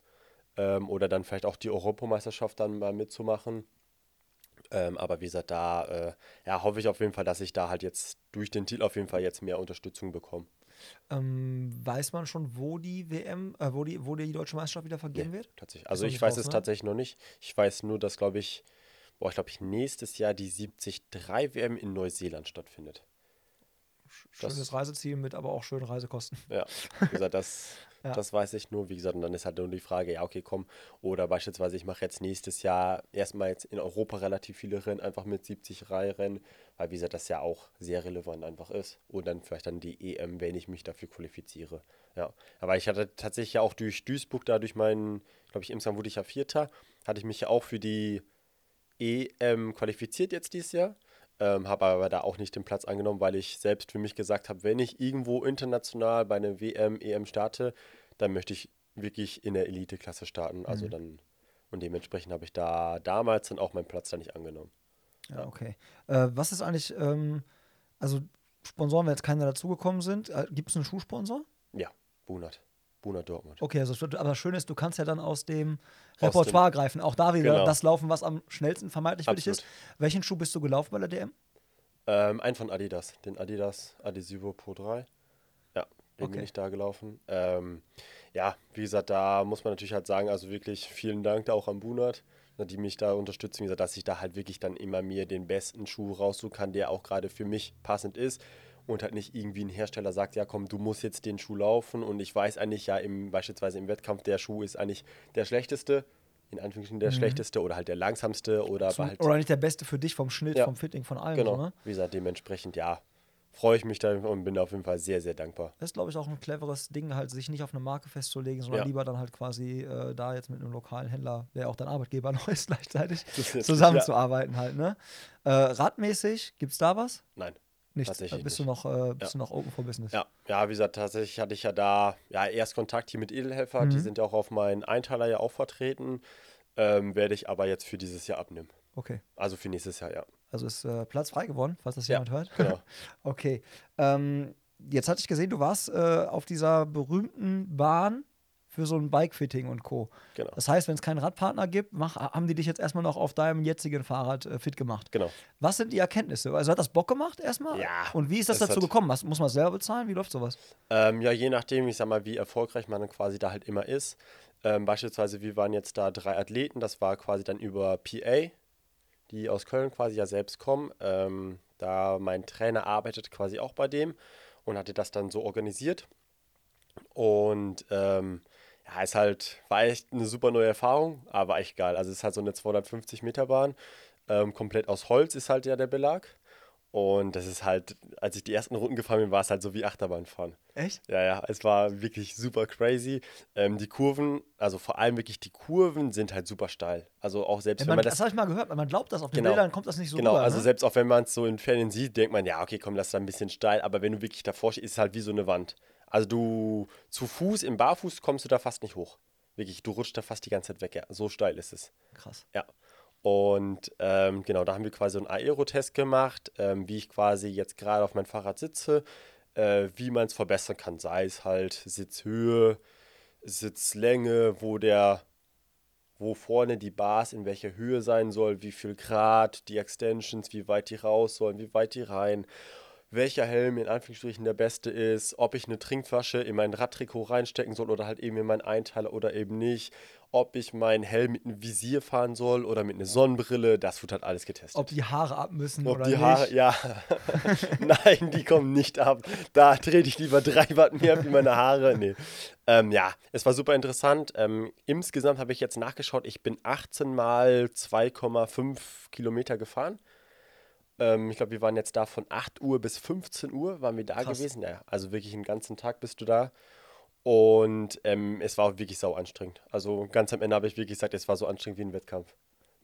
Ähm, oder dann vielleicht auch die Europameisterschaft dann mal mitzumachen. Ähm, aber wie gesagt, da äh, ja, hoffe ich auf jeden Fall, dass ich da halt jetzt durch den Titel auf jeden Fall jetzt mehr Unterstützung bekomme. Ähm, weiß man schon, wo die WM, äh, wo, die, wo die deutsche Meisterschaft wieder vergeben wird? Tatsächlich. Also ich weiß raus, es ne? tatsächlich noch nicht. Ich weiß nur, dass, glaube ich, boah, ich glaube ich, nächstes Jahr die 73 WM in Neuseeland stattfindet. Das- Schönes Reiseziel mit aber auch schönen Reisekosten. Ja, wie gesagt, das, Ja. das weiß ich nur. Wie gesagt, und dann ist halt nur die Frage, ja, okay, komm. Oder beispielsweise, ich mache jetzt nächstes Jahr erstmal jetzt in Europa relativ viele Rennen, einfach mit 70 Rennen, weil, wie gesagt, das ja auch sehr relevant einfach ist. Und dann vielleicht dann die EM, wenn ich mich dafür qualifiziere. Ja, aber ich hatte tatsächlich ja auch durch Duisburg, da durch meinen, glaube ich, insgesamt wurde ich ja Vierter, hatte ich mich ja auch für die EM qualifiziert jetzt dieses Jahr. Ähm, habe aber da auch nicht den Platz angenommen, weil ich selbst für mich gesagt habe, wenn ich irgendwo international bei einer WM, EM starte, dann möchte ich wirklich in der Elite-Klasse starten. Also dann, und dementsprechend habe ich da damals dann auch meinen Platz da nicht angenommen. Ja, okay. Äh, was ist eigentlich, ähm, also Sponsoren, wenn jetzt keine dazugekommen sind, äh, gibt es einen Schuhsponsor? Ja, Bunert. Bunert Dortmund. Okay, also, aber das Schöne ist, du kannst ja dann aus dem Aus Repertoire greifen. Auch da wieder Genau. das laufen, was am schnellsten vermeintlich für dich ist. Welchen Schuh bist du gelaufen bei der DM? Ähm, ein von Adidas, den Adidas Adesivo Pro 3. Ja, den bin Okay. ich da gelaufen. Ähm, ja, wie gesagt, da muss man natürlich halt sagen, also wirklich vielen Dank da auch an Bunert, ne, die mich da unterstützen, wie gesagt, dass ich da halt wirklich dann immer mir den besten Schuh raussuchen kann, der auch gerade für mich passend ist und halt nicht irgendwie ein Hersteller sagt, ja komm, du musst jetzt den Schuh laufen und ich weiß eigentlich ja im, beispielsweise im Wettkampf, der Schuh ist eigentlich der schlechteste, in Anführungsstrichen der schlechteste oder halt der langsamste oder aber halt Oder nicht der beste für dich vom Schnitt, Ja. vom Fitting, von allem. Genau. So, ne? Wie gesagt, dementsprechend, ja, freue ich mich da und bin da auf jeden Fall sehr, sehr dankbar. Das ist, glaube ich, auch ein cleveres Ding, halt sich nicht auf eine Marke festzulegen, sondern Ja. lieber dann halt quasi äh, da jetzt mit einem lokalen Händler, der auch dein Arbeitgeber noch ist, gleichzeitig zusammenzuarbeiten halt. Ne? Äh, radmäßig, gibt es da was? Nein. Nichts. Tatsächlich Äh, bist, nicht. Du noch, äh, bist Ja. du noch open for business? Ja, ja, wie gesagt, tatsächlich hatte ich ja da ja erst Kontakt hier mit Edelhelfer. Mhm. Die sind ja auch auf meinen Einteiler ja auch vertreten. Ähm, werde ich aber jetzt für dieses Jahr abnehmen. Okay. Also für nächstes Jahr, ja. Also ist äh, Platz frei geworden, falls das Ja, jemand hört. genau. okay. Ähm, jetzt hatte ich gesehen, du warst äh, auf dieser berühmten Bahn für so ein Bike-Fitting und Co. Genau. Das heißt, wenn es keinen Radpartner gibt, mach, haben die dich jetzt erstmal noch auf deinem jetzigen Fahrrad äh, fit gemacht. Genau. Was sind die Erkenntnisse? Also hat das Bock gemacht erstmal? Ja, Und wie ist das es dazu gekommen? Was, muss man selber bezahlen? Wie läuft sowas? Ähm, ja, je nachdem, ich sag mal, wie erfolgreich man dann quasi da halt immer ist. Ähm, beispielsweise, wir waren jetzt da drei Athleten, das war quasi dann über PA, die aus Köln quasi ja selbst kommen. Ähm, da mein Trainer arbeitet quasi auch bei dem und hatte das dann so organisiert. Und ähm, ja, ist halt, war echt eine super neue Erfahrung, aber echt geil. Also es ist halt so eine 250 Meter Bahn, ähm, komplett aus Holz ist halt ja der Belag. Und das ist halt, als ich die ersten Runden gefahren bin, war es halt so wie Achterbahnfahren. Echt? Ja, ja, es war wirklich super crazy. Ähm, die Kurven, also vor allem wirklich die Kurven sind halt super steil. Also auch selbst wenn man, man das das. habe ich mal gehört, man glaubt das auf den Genau. Bildern, kommt das nicht so Genau, rüber. also ne? selbst auch wenn man es so in Fernsehen sieht, denkt man, ja, okay, komm, das ist ein bisschen steil, aber wenn du wirklich davor stehst, ist es halt wie so eine Wand. Also du zu Fuß, im Barfuß kommst du da fast nicht hoch. Wirklich, du rutschst da fast die ganze Zeit weg, ja. So steil ist es. Krass. Ja. Und ähm, genau, da haben wir quasi so einen Aero-Test gemacht, ähm, wie ich quasi jetzt gerade auf mein Fahrrad sitze, äh, wie man es verbessern kann. Sei es halt Sitzhöhe, Sitzlänge, wo der, wo vorne die Bars in welcher Höhe sein soll, wie viel Grad, die Extensions, wie weit die raus sollen, wie weit die rein, welcher Helm in Anführungsstrichen der beste ist, ob ich eine Trinkflasche in mein Radtrikot reinstecken soll oder halt eben in meinen Einteiler oder eben nicht, ob ich meinen Helm mit einem Visier fahren soll oder mit einer Sonnenbrille, das wird halt alles getestet. Ob die Haare ab müssen Ob oder die nicht. Haare, ja. Nein, die kommen nicht ab. Da trete ich lieber drei Watt mehr ab wie meine Haare. Nee. Ähm, ja, es war super interessant. Ähm, insgesamt habe ich jetzt nachgeschaut, ich bin 18 mal 2,5 Kilometer gefahren. Ähm, ich glaube, wir waren jetzt da von 8 Uhr bis 15 Uhr, waren wir da Krass. gewesen. Ja, also wirklich einen ganzen Tag bist du da. Und ähm, es war auch wirklich sau anstrengend. Also ganz am Ende habe ich wirklich gesagt, es war so anstrengend wie ein Wettkampf.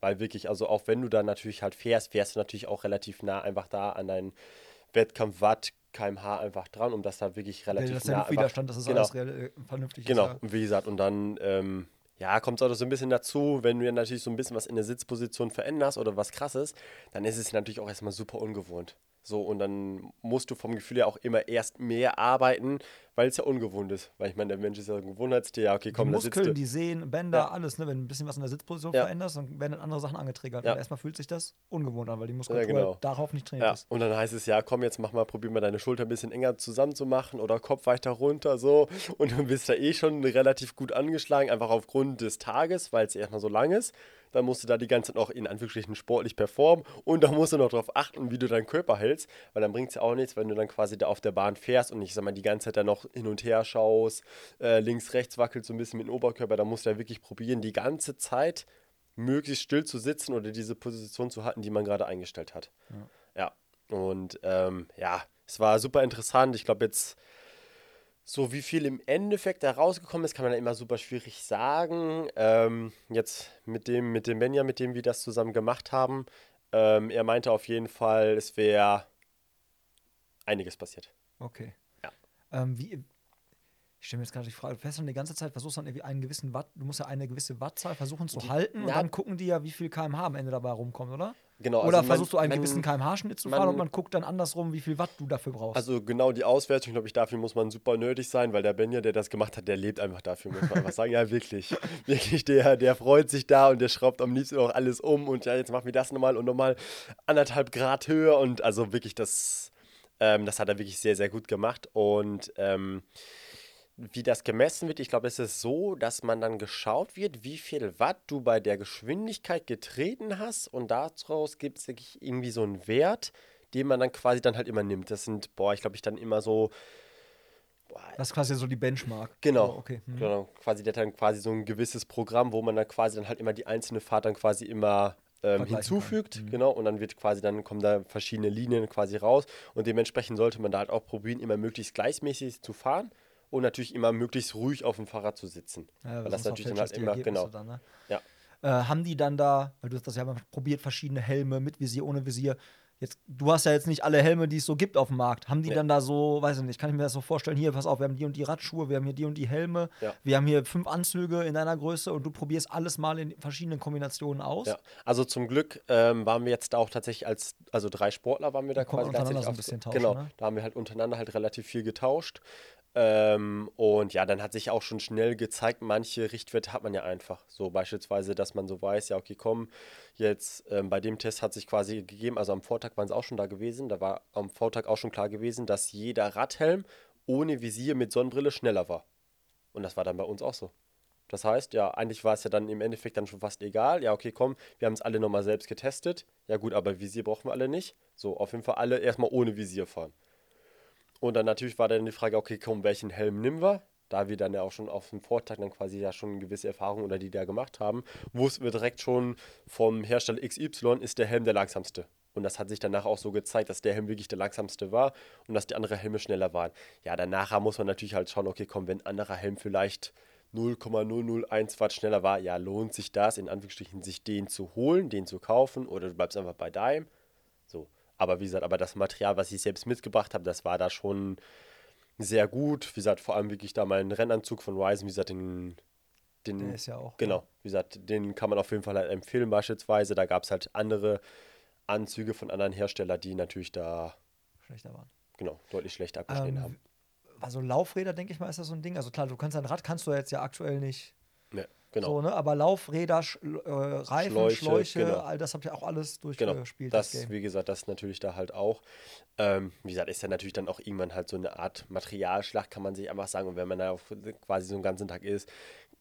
Weil wirklich, also auch wenn du da natürlich halt fährst, fährst du natürlich auch relativ nah einfach da an deinen Wettkampf Watt, kmh einfach dran, um das da wirklich relativ das ist ja nah noch Widerstand, dass es genau, alles äh, vernünftig Genau, ist. Ja. und wie gesagt, und dann, ähm, ja, kommt es auch so ein bisschen dazu, wenn du ja natürlich so ein bisschen was in der Sitzposition veränderst oder was krasses, dann ist es natürlich auch erstmal super ungewohnt. So, und dann musst du vom Gefühl her auch immer erst mehr arbeiten, weil es ja ungewohnt ist. Weil ich meine, der Mensch ist ja ein Gewohnheitstier, ja, okay, komm, die Muskeln, du. die Sehnen, Bänder, Ja. alles, ne? Wenn du ein bisschen was in der Sitzposition Ja. veränderst, dann werden dann andere Sachen angetriggert. Ja. Und erstmal fühlt sich das ungewohnt an, weil die Muskulatur genau. darauf nicht trainiert Ja, ist. und dann heißt es, ja, komm, jetzt mach mal, probier mal deine Schulter ein bisschen enger zusammenzumachen oder Kopf weiter runter, so. Und du bist da eh schon relativ gut angeschlagen, einfach aufgrund des Tages, weil es erstmal so lang ist. Dann musst du da die ganze Zeit noch in Anführungsstrichen sportlich performen und da musst du noch darauf achten, wie du deinen Körper hältst, weil dann bringt es ja auch nichts, wenn du dann quasi da auf der Bahn fährst und ich sag mal, die ganze Zeit da noch hin und her schaust, äh, links, rechts wackelt so ein bisschen mit dem Oberkörper, da musst du ja wirklich probieren, die ganze Zeit möglichst still zu sitzen oder diese Position zu halten, die man gerade eingestellt hat. Ja, und ähm, ja, es war super interessant. Ich glaube jetzt, so wie viel im Endeffekt da rausgekommen ist, kann man ja immer super schwierig sagen. Ähm, jetzt mit dem, mit dem Benja, mit dem wir das zusammen gemacht haben, ähm, er meinte auf jeden Fall, es wäre einiges passiert. Okay. Ähm, wie, ich stelle mir jetzt gerade die Frage, fest und die ganze Zeit versuchst du dann irgendwie einen gewissen Watt, du musst ja eine gewisse Wattzahl versuchen zu halten und ja. dann gucken die ja, wie viel kmh am Ende dabei rumkommt, oder? Genau, oder also man- versuchst du einen man- gewissen kmh-Schnitt zu man- fahren und man guckt dann andersrum, wie viel Watt du dafür brauchst. Also genau die Auswertung, glaube ich, dafür muss man super nötig sein, weil der Benja, der das gemacht hat, der lebt einfach dafür, muss man einfach sagen. Ja, wirklich. Wirklich, der, der freut sich da und der schraubt am liebsten auch alles um und ja, jetzt machen wir das nochmal und nochmal anderthalb Grad höher und also wirklich, das, ähm, das hat er wirklich sehr, sehr gut gemacht und ähm, wie das gemessen wird, ich glaube, es ist so, dass man dann geschaut wird, wie viel Watt du bei der Geschwindigkeit getreten hast und daraus gibt es irgendwie so einen Wert, den man dann quasi dann halt immer nimmt. Das sind, boah, ich glaube, ich dann immer so, boah, das ist quasi so die Benchmark. Genau. Oh, okay. Hm. Genau. Quasi, der hat dann quasi so ein gewisses Programm, wo man dann quasi dann halt immer die einzelne Fahrt dann quasi immer ähm, hinzufügt. Mhm. Genau. Und dann wird quasi, dann kommen da verschiedene Linien quasi raus. Und dementsprechend sollte man da halt auch probieren, immer möglichst gleichmäßig zu fahren und natürlich immer möglichst ruhig auf dem Fahrrad zu sitzen. Ja, weil das natürlich dann halt immer, Ergebnisse genau. Dann, ne? Ja. äh, haben die dann da, weil du hast das ja mal probiert, verschiedene Helme mit Visier, ohne Visier. Jetzt, du hast ja jetzt nicht alle Helme, die es so gibt auf dem Markt. Haben die Nee. dann da so, weiß ich nicht, kann ich mir das so vorstellen, hier, pass auf, wir haben die und die Radschuhe, wir haben hier die und die Helme, Ja. wir haben hier fünf Anzüge in deiner Größe und du probierst alles mal in verschiedenen Kombinationen aus. Ja, also zum Glück ähm, waren wir jetzt auch tatsächlich als, also drei Sportler waren wir da Da quasi tatsächlich so ein bisschen tauschen, Genau, ne? da haben wir halt untereinander halt relativ viel getauscht. Ähm, und ja, dann hat sich auch schon schnell gezeigt, manche Richtwerte hat man ja einfach. So beispielsweise, dass man so weiß, ja, okay, komm, jetzt ähm, bei dem Test hat sich quasi gegeben, also am Vortag waren es auch schon da gewesen, da war am Vortag auch schon klar gewesen, dass jeder Radhelm ohne Visier mit Sonnenbrille schneller war. Und das war dann bei uns auch so. Das heißt, ja, eigentlich war es ja dann im Endeffekt dann schon fast egal. Ja, okay, komm, wir haben es alle nochmal selbst getestet. Ja, gut, aber Visier brauchen wir alle nicht. So, auf jeden Fall alle erstmal ohne Visier fahren. Und dann natürlich war dann die Frage, okay, komm, welchen Helm nehmen wir? Da wir dann ja auch schon auf dem Vortag dann quasi ja schon gewisse Erfahrungen oder die da gemacht haben, wussten wir direkt schon vom Hersteller XY ist der Helm der langsamste. Und das hat sich danach auch so gezeigt, dass der Helm wirklich der langsamste war und dass die anderen Helme schneller waren. Ja, danach muss man natürlich halt schauen, okay, komm, wenn ein anderer Helm vielleicht 0,001 Watt schneller war, ja, lohnt sich das, in Anführungsstrichen, sich den zu holen, den zu kaufen oder du bleibst einfach bei deinem. Aber wie gesagt, aber das Material, was ich selbst mitgebracht habe, das war da schon sehr gut. Wie gesagt, vor allem wirklich da meinen Rennanzug von Ryzen, wie gesagt, den. den Der ist ja auch, Genau, wie gesagt, den kann man auf jeden Fall halt empfehlen, beispielsweise. Da gab es halt andere Anzüge von anderen Herstellern, die natürlich da Schlechter waren. genau deutlich schlechter abgeschnitten Ähm, haben. Also Laufräder, denke ich mal, ist das so ein Ding. Also klar, du kannst dein Rad kannst du jetzt ja aktuell nicht Ne, Genau. So, ne? Aber Laufräder, Sch äh, Reifen, Schläuche, Schläuche, genau. all das habt ihr auch alles Genau, durchgespielt. das, Game. wie gesagt, das natürlich da halt auch. Ähm, wie gesagt, ist ja natürlich dann auch irgendwann halt so eine Art Materialschlacht, kann man sich einfach sagen. Und wenn man da quasi so einen ganzen Tag ist,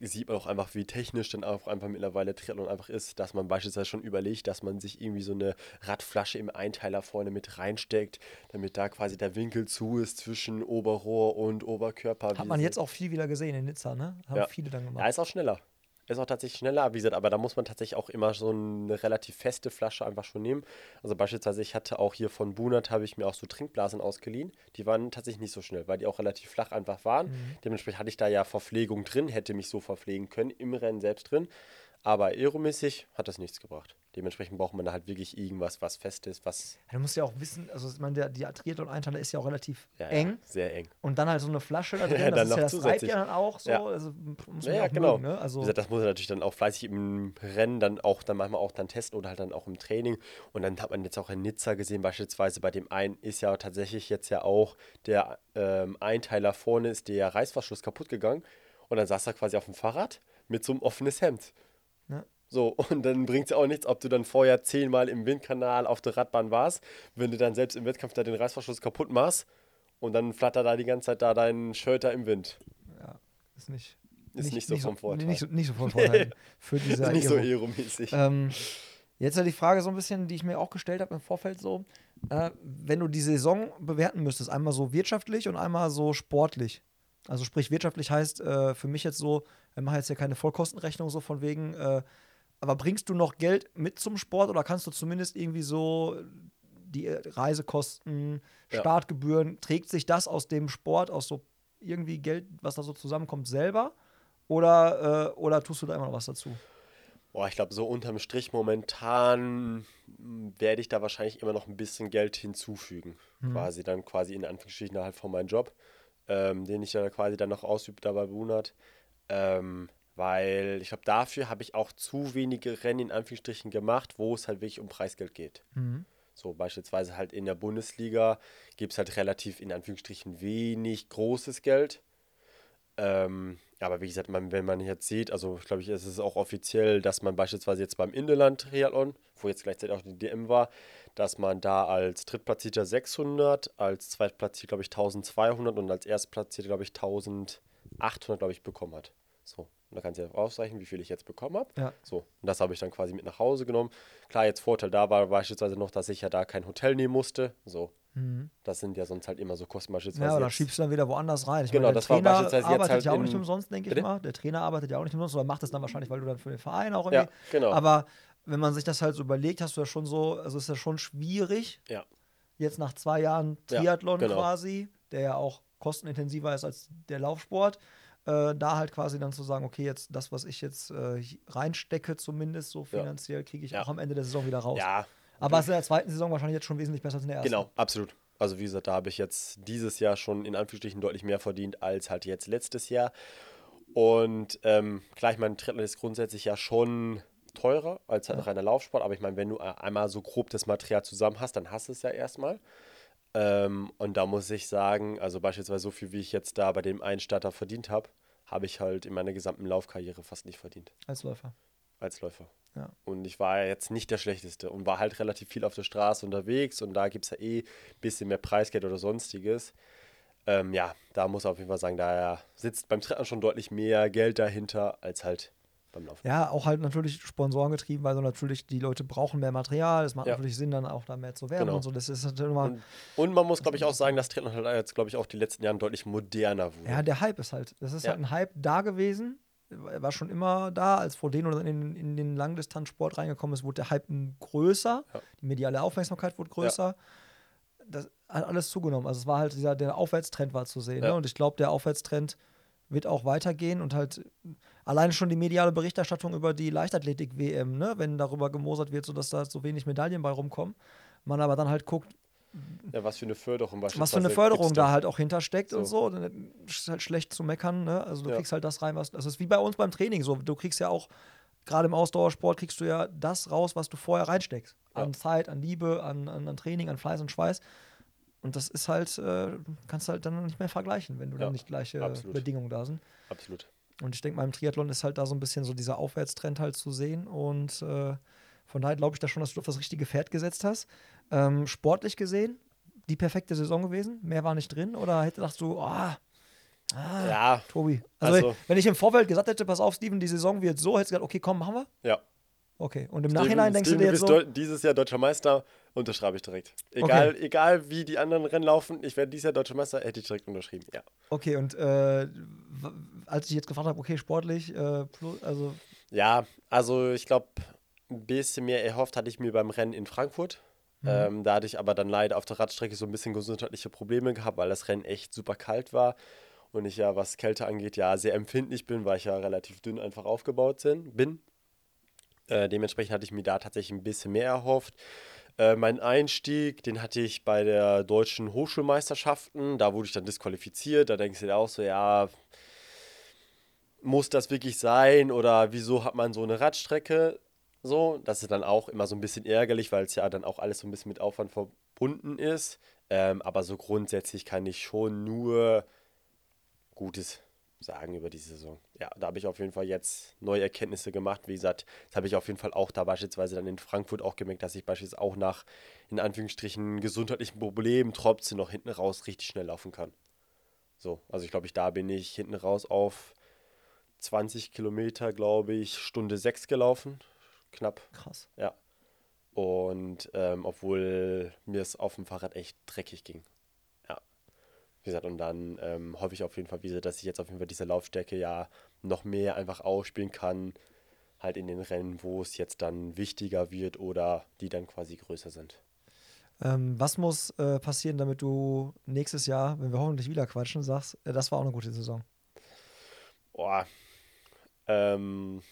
sieht man auch einfach, wie technisch dann auch einfach mittlerweile Triathlon einfach ist, dass man beispielsweise schon überlegt, dass man sich irgendwie so eine Radflasche im Einteiler vorne mit reinsteckt, damit da quasi der Winkel zu ist zwischen Oberrohr und Oberkörper. Hat man jetzt auch viel wieder gesehen in Nizza, ne? Haben Ja. viele dann Ja, gemacht. ist auch schneller. Ist auch tatsächlich schneller, gesagt, aber da muss man tatsächlich auch immer so eine relativ feste Flasche einfach schon nehmen. Also beispielsweise, ich hatte auch hier von Bunert, habe ich mir auch so Trinkblasen ausgeliehen. Die waren tatsächlich nicht so schnell, weil die auch relativ flach einfach waren. Dementsprechend hatte ich da ja Verpflegung drin, hätte mich so verpflegen können, im Rennen selbst drin. Aber aeromäßig hat das nichts gebracht. Dementsprechend braucht man da halt wirklich irgendwas, was fest ist, was Ja, du musst ja auch wissen, also ich meine, der, die Triathlon-Einteiler ist ja auch relativ ja, eng. Ja, sehr eng. Und dann halt so eine Flasche da drin, Ja, das dann ist ja, das zusätzlich. ja dann auch so. Ja. Also muss man Ja, genau. mögen, ne? Also, Wie gesagt, das muss er natürlich dann auch fleißig im Rennen dann auch dann manchmal auch dann testen oder halt dann auch im Training. Und dann hat man jetzt auch in Nizza gesehen, beispielsweise bei dem einen ist ja tatsächlich jetzt ja auch der ähm, Einteiler vorne ist der Reißverschluss kaputt gegangen. Und dann saß er quasi auf dem Fahrrad mit so einem offenes Hemd. Ja. So, und dann bringt es ja auch nichts, ob du dann vorher zehnmal im Windkanal auf der Radbahn warst, wenn du dann selbst im Wettkampf da den Reißverschluss kaputt machst und dann flattert da die ganze Zeit da dein da im Wind. ja, ist nicht. Ist nicht so vom Vorteil. Nicht so, nicht so von Vorteil für diese Ist nicht so Aero. aeromäßig. Ähm, jetzt ja die Frage so ein bisschen, die ich mir auch gestellt habe im Vorfeld so, äh, wenn du die Saison bewerten müsstest, einmal so wirtschaftlich und einmal so sportlich. Also sprich wirtschaftlich heißt äh, für mich jetzt so, wir machen jetzt ja keine Vollkostenrechnung so von wegen, äh, aber bringst du noch Geld mit zum Sport oder kannst du zumindest irgendwie so die äh, Reisekosten, Ja. Startgebühren, trägt sich das aus dem Sport, aus so irgendwie Geld, was da so zusammenkommt, selber? Oder, äh, oder tust du da immer noch was dazu? Boah, ich glaube, so unterm Strich momentan mm, werde ich da wahrscheinlich immer noch ein bisschen Geld hinzufügen. Quasi dann quasi in Anführungsstrichen halt von meinem Job, ähm, den ich da quasi dann noch ausübe da bei Brunert. Ähm, weil ich glaube, dafür habe ich auch zu wenige Rennen in Anführungsstrichen gemacht, wo es halt wirklich um Preisgeld geht. So beispielsweise halt in der Bundesliga gibt es halt relativ in Anführungsstrichen wenig großes Geld. Ähm, aber wie gesagt, man, wenn man jetzt sieht, also ich glaube, ich, es ist auch offiziell, dass man beispielsweise jetzt beim Indeland-Triathlon, wo jetzt gleichzeitig auch die DM war, dass man da als Drittplatzierter 600, als Zweitplatzierter, glaube ich, 1200 und als Erstplatzierter, glaube ich, 1800, glaube ich, bekommen hat. So, und da kannst du ja ausrechnen, wie viel ich jetzt bekommen habe. Ja. So, und das habe ich dann quasi mit nach Hause genommen. Klar, jetzt Vorteil da war beispielsweise noch, dass ich ja da kein Hotel nehmen musste. So, das sind ja sonst halt immer so Kosten beispielsweise. Mhm. Ja, oder jetzt- schiebst du dann wieder woanders rein. Ich Genau, meine, das war Trainer beispielsweise jetzt arbeitet halt ja auch nicht umsonst, denke ich mal. Der Trainer arbeitet ja auch nicht umsonst, oder macht das dann wahrscheinlich, weil du dann für den Verein auch Ja, irgendwie. genau. Aber wenn man sich das halt so überlegt, hast du ja schon so, also ist ja schon schwierig, Ja, jetzt nach zwei Jahren Ja, Triathlon genau. quasi, der ja auch kostenintensiver ist als der Laufsport, äh, da halt quasi dann zu sagen, okay, jetzt das, was ich jetzt äh, reinstecke, zumindest so Ja. finanziell, kriege ich Ja. auch am Ende der Saison wieder raus. ja Aber es ist in der zweiten Saison wahrscheinlich jetzt schon wesentlich besser als in der ersten. Genau, absolut. Also wie gesagt, da habe ich jetzt dieses Jahr schon in Anführungsstrichen deutlich mehr verdient als halt jetzt letztes Jahr. Und ähm, klar, ich meine, Triathlon ist grundsätzlich ja schon teurer als halt ein reiner Laufsport, aber ich meine, wenn du einmal so grob das Material zusammen hast, dann hast du es ja erstmal. Ähm, und da muss ich sagen, also beispielsweise so viel, wie ich jetzt da bei dem einen Starter verdient habe, habe ich halt in meiner gesamten Laufkarriere fast nicht verdient Als Läufer. als Läufer. Ja. Und ich war ja jetzt nicht der Schlechteste und war halt relativ viel auf der Straße unterwegs und da gibt es ja eh ein bisschen mehr Preisgeld oder sonstiges. Ähm, ja, da muss ich auf jeden Fall sagen, da sitzt beim Triathlon schon deutlich mehr Geld dahinter als halt beim Laufen. Ja, auch halt natürlich Sponsoren getrieben, weil so natürlich die Leute brauchen mehr Material. Es macht Ja. natürlich Sinn, dann auch da mehr zu werben Genau. und so. Das ist natürlich immer. Und, und man muss, glaube ich, auch sagen, dass Triathlon halt jetzt, glaube ich, auch die letzten Jahren deutlich moderner wurde. Ja, der Hype ist halt. Das ist Ja. halt ein Hype da gewesen. Er war schon immer da, als Frodeno in, in den Langdistanzsport reingekommen ist, wurde der Hype größer. Ja. Die mediale Aufmerksamkeit wurde größer. Das hat alles zugenommen. Also es war halt dieser, der Aufwärtstrend war zu sehen. Ja. Ne? Und ich glaube, der Aufwärtstrend wird auch weitergehen und halt alleine schon die mediale Berichterstattung über die Leichtathletik-WM, ne? wenn darüber gemosert wird, sodass da so wenig Medaillen bei rumkommen. Man aber dann halt guckt, Ja, was für eine Förderung was für eine Förderung da halt auch hintersteckt So. und so. Dann ist halt schlecht zu meckern, ne? Also du Ja. kriegst halt das rein, was. Das ist wie bei uns beim Training so. Du kriegst ja auch, gerade im Ausdauersport, kriegst du ja das raus, was du vorher reinsteckst. An Ja. Zeit, an Liebe, an, an, an Training, an Fleiß und Schweiß. Und das ist halt, äh, kannst halt dann nicht mehr vergleichen, wenn du Ja, dann nicht gleiche absolut. Bedingungen da sind. Absolut. Und ich denke mal, im Triathlon ist halt da so ein bisschen so dieser Aufwärtstrend halt zu sehen. Und äh, von daher glaube ich da schon, dass du auf das richtige Pferd gesetzt hast. Ähm, sportlich gesehen, die perfekte Saison gewesen? Mehr war nicht drin? Oder hätte dachtest du, ah, ah Ja, Tobi. Also, Also- wenn ich im Vorfeld gesagt hätte, pass auf, Steven, die Saison wird so, hättest du gesagt, okay, komm, machen wir. ja. Okay. Und im Nachhinein denkst Steven, du dir jetzt so, dieses Jahr deutscher Meister, unterschreibe ich direkt. Egal, egal wie die anderen Rennen laufen, ich werde dieses Jahr deutscher Meister, hätte ich direkt unterschrieben. Ja. okay, und äh, als ich jetzt gefragt habe, okay, sportlich, äh, also Ja, also ich glaube, ein bisschen mehr erhofft hatte ich mir beim Rennen in Frankfurt. Ähm, da hatte ich aber dann leider auf der Radstrecke so ein bisschen gesundheitliche Probleme gehabt, weil das Rennen echt super kalt war. Und ich ja, was Kälte angeht, ja sehr empfindlich bin, weil ich ja relativ dünn einfach aufgebaut bin. Äh, dementsprechend hatte ich mir da tatsächlich ein bisschen mehr erhofft. Äh, mein Einstieg, den hatte ich bei der deutschen Hochschulmeisterschaften. Da wurde ich dann disqualifiziert. Da denkst du dir auch so, ja, muss das wirklich sein oder wieso hat man so eine Radstrecke? So, das ist dann auch immer so ein bisschen ärgerlich, weil es ja dann auch alles so ein bisschen mit Aufwand verbunden ist. Ähm, aber so grundsätzlich kann ich schon nur Gutes sagen über die Saison. Ja, da habe ich auf jeden Fall jetzt neue Erkenntnisse gemacht. Wie gesagt, das habe ich auf jeden Fall auch da beispielsweise dann in Frankfurt auch gemerkt, dass ich beispielsweise auch nach, in Anführungsstrichen, gesundheitlichen Problemen trotzdem noch hinten raus richtig schnell laufen kann. So, also ich glaube, ich da bin ich hinten raus auf 20 Kilometer, glaube ich, Stunde 6 gelaufen. Knapp, krass. ja. Und ähm, obwohl mir es auf dem Fahrrad echt dreckig ging. Wie gesagt, und dann ähm, hoffe ich auf jeden Fall, wie gesagt, dass ich jetzt auf jeden Fall diese Laufstärke ja noch mehr einfach ausspielen kann. Halt in den Rennen, wo es jetzt dann wichtiger wird oder die dann quasi größer sind. Ähm, was muss äh, passieren, damit du nächstes Jahr, wenn wir hoffentlich wieder quatschen, sagst, äh, das war auch eine gute Saison? Boah. Ähm,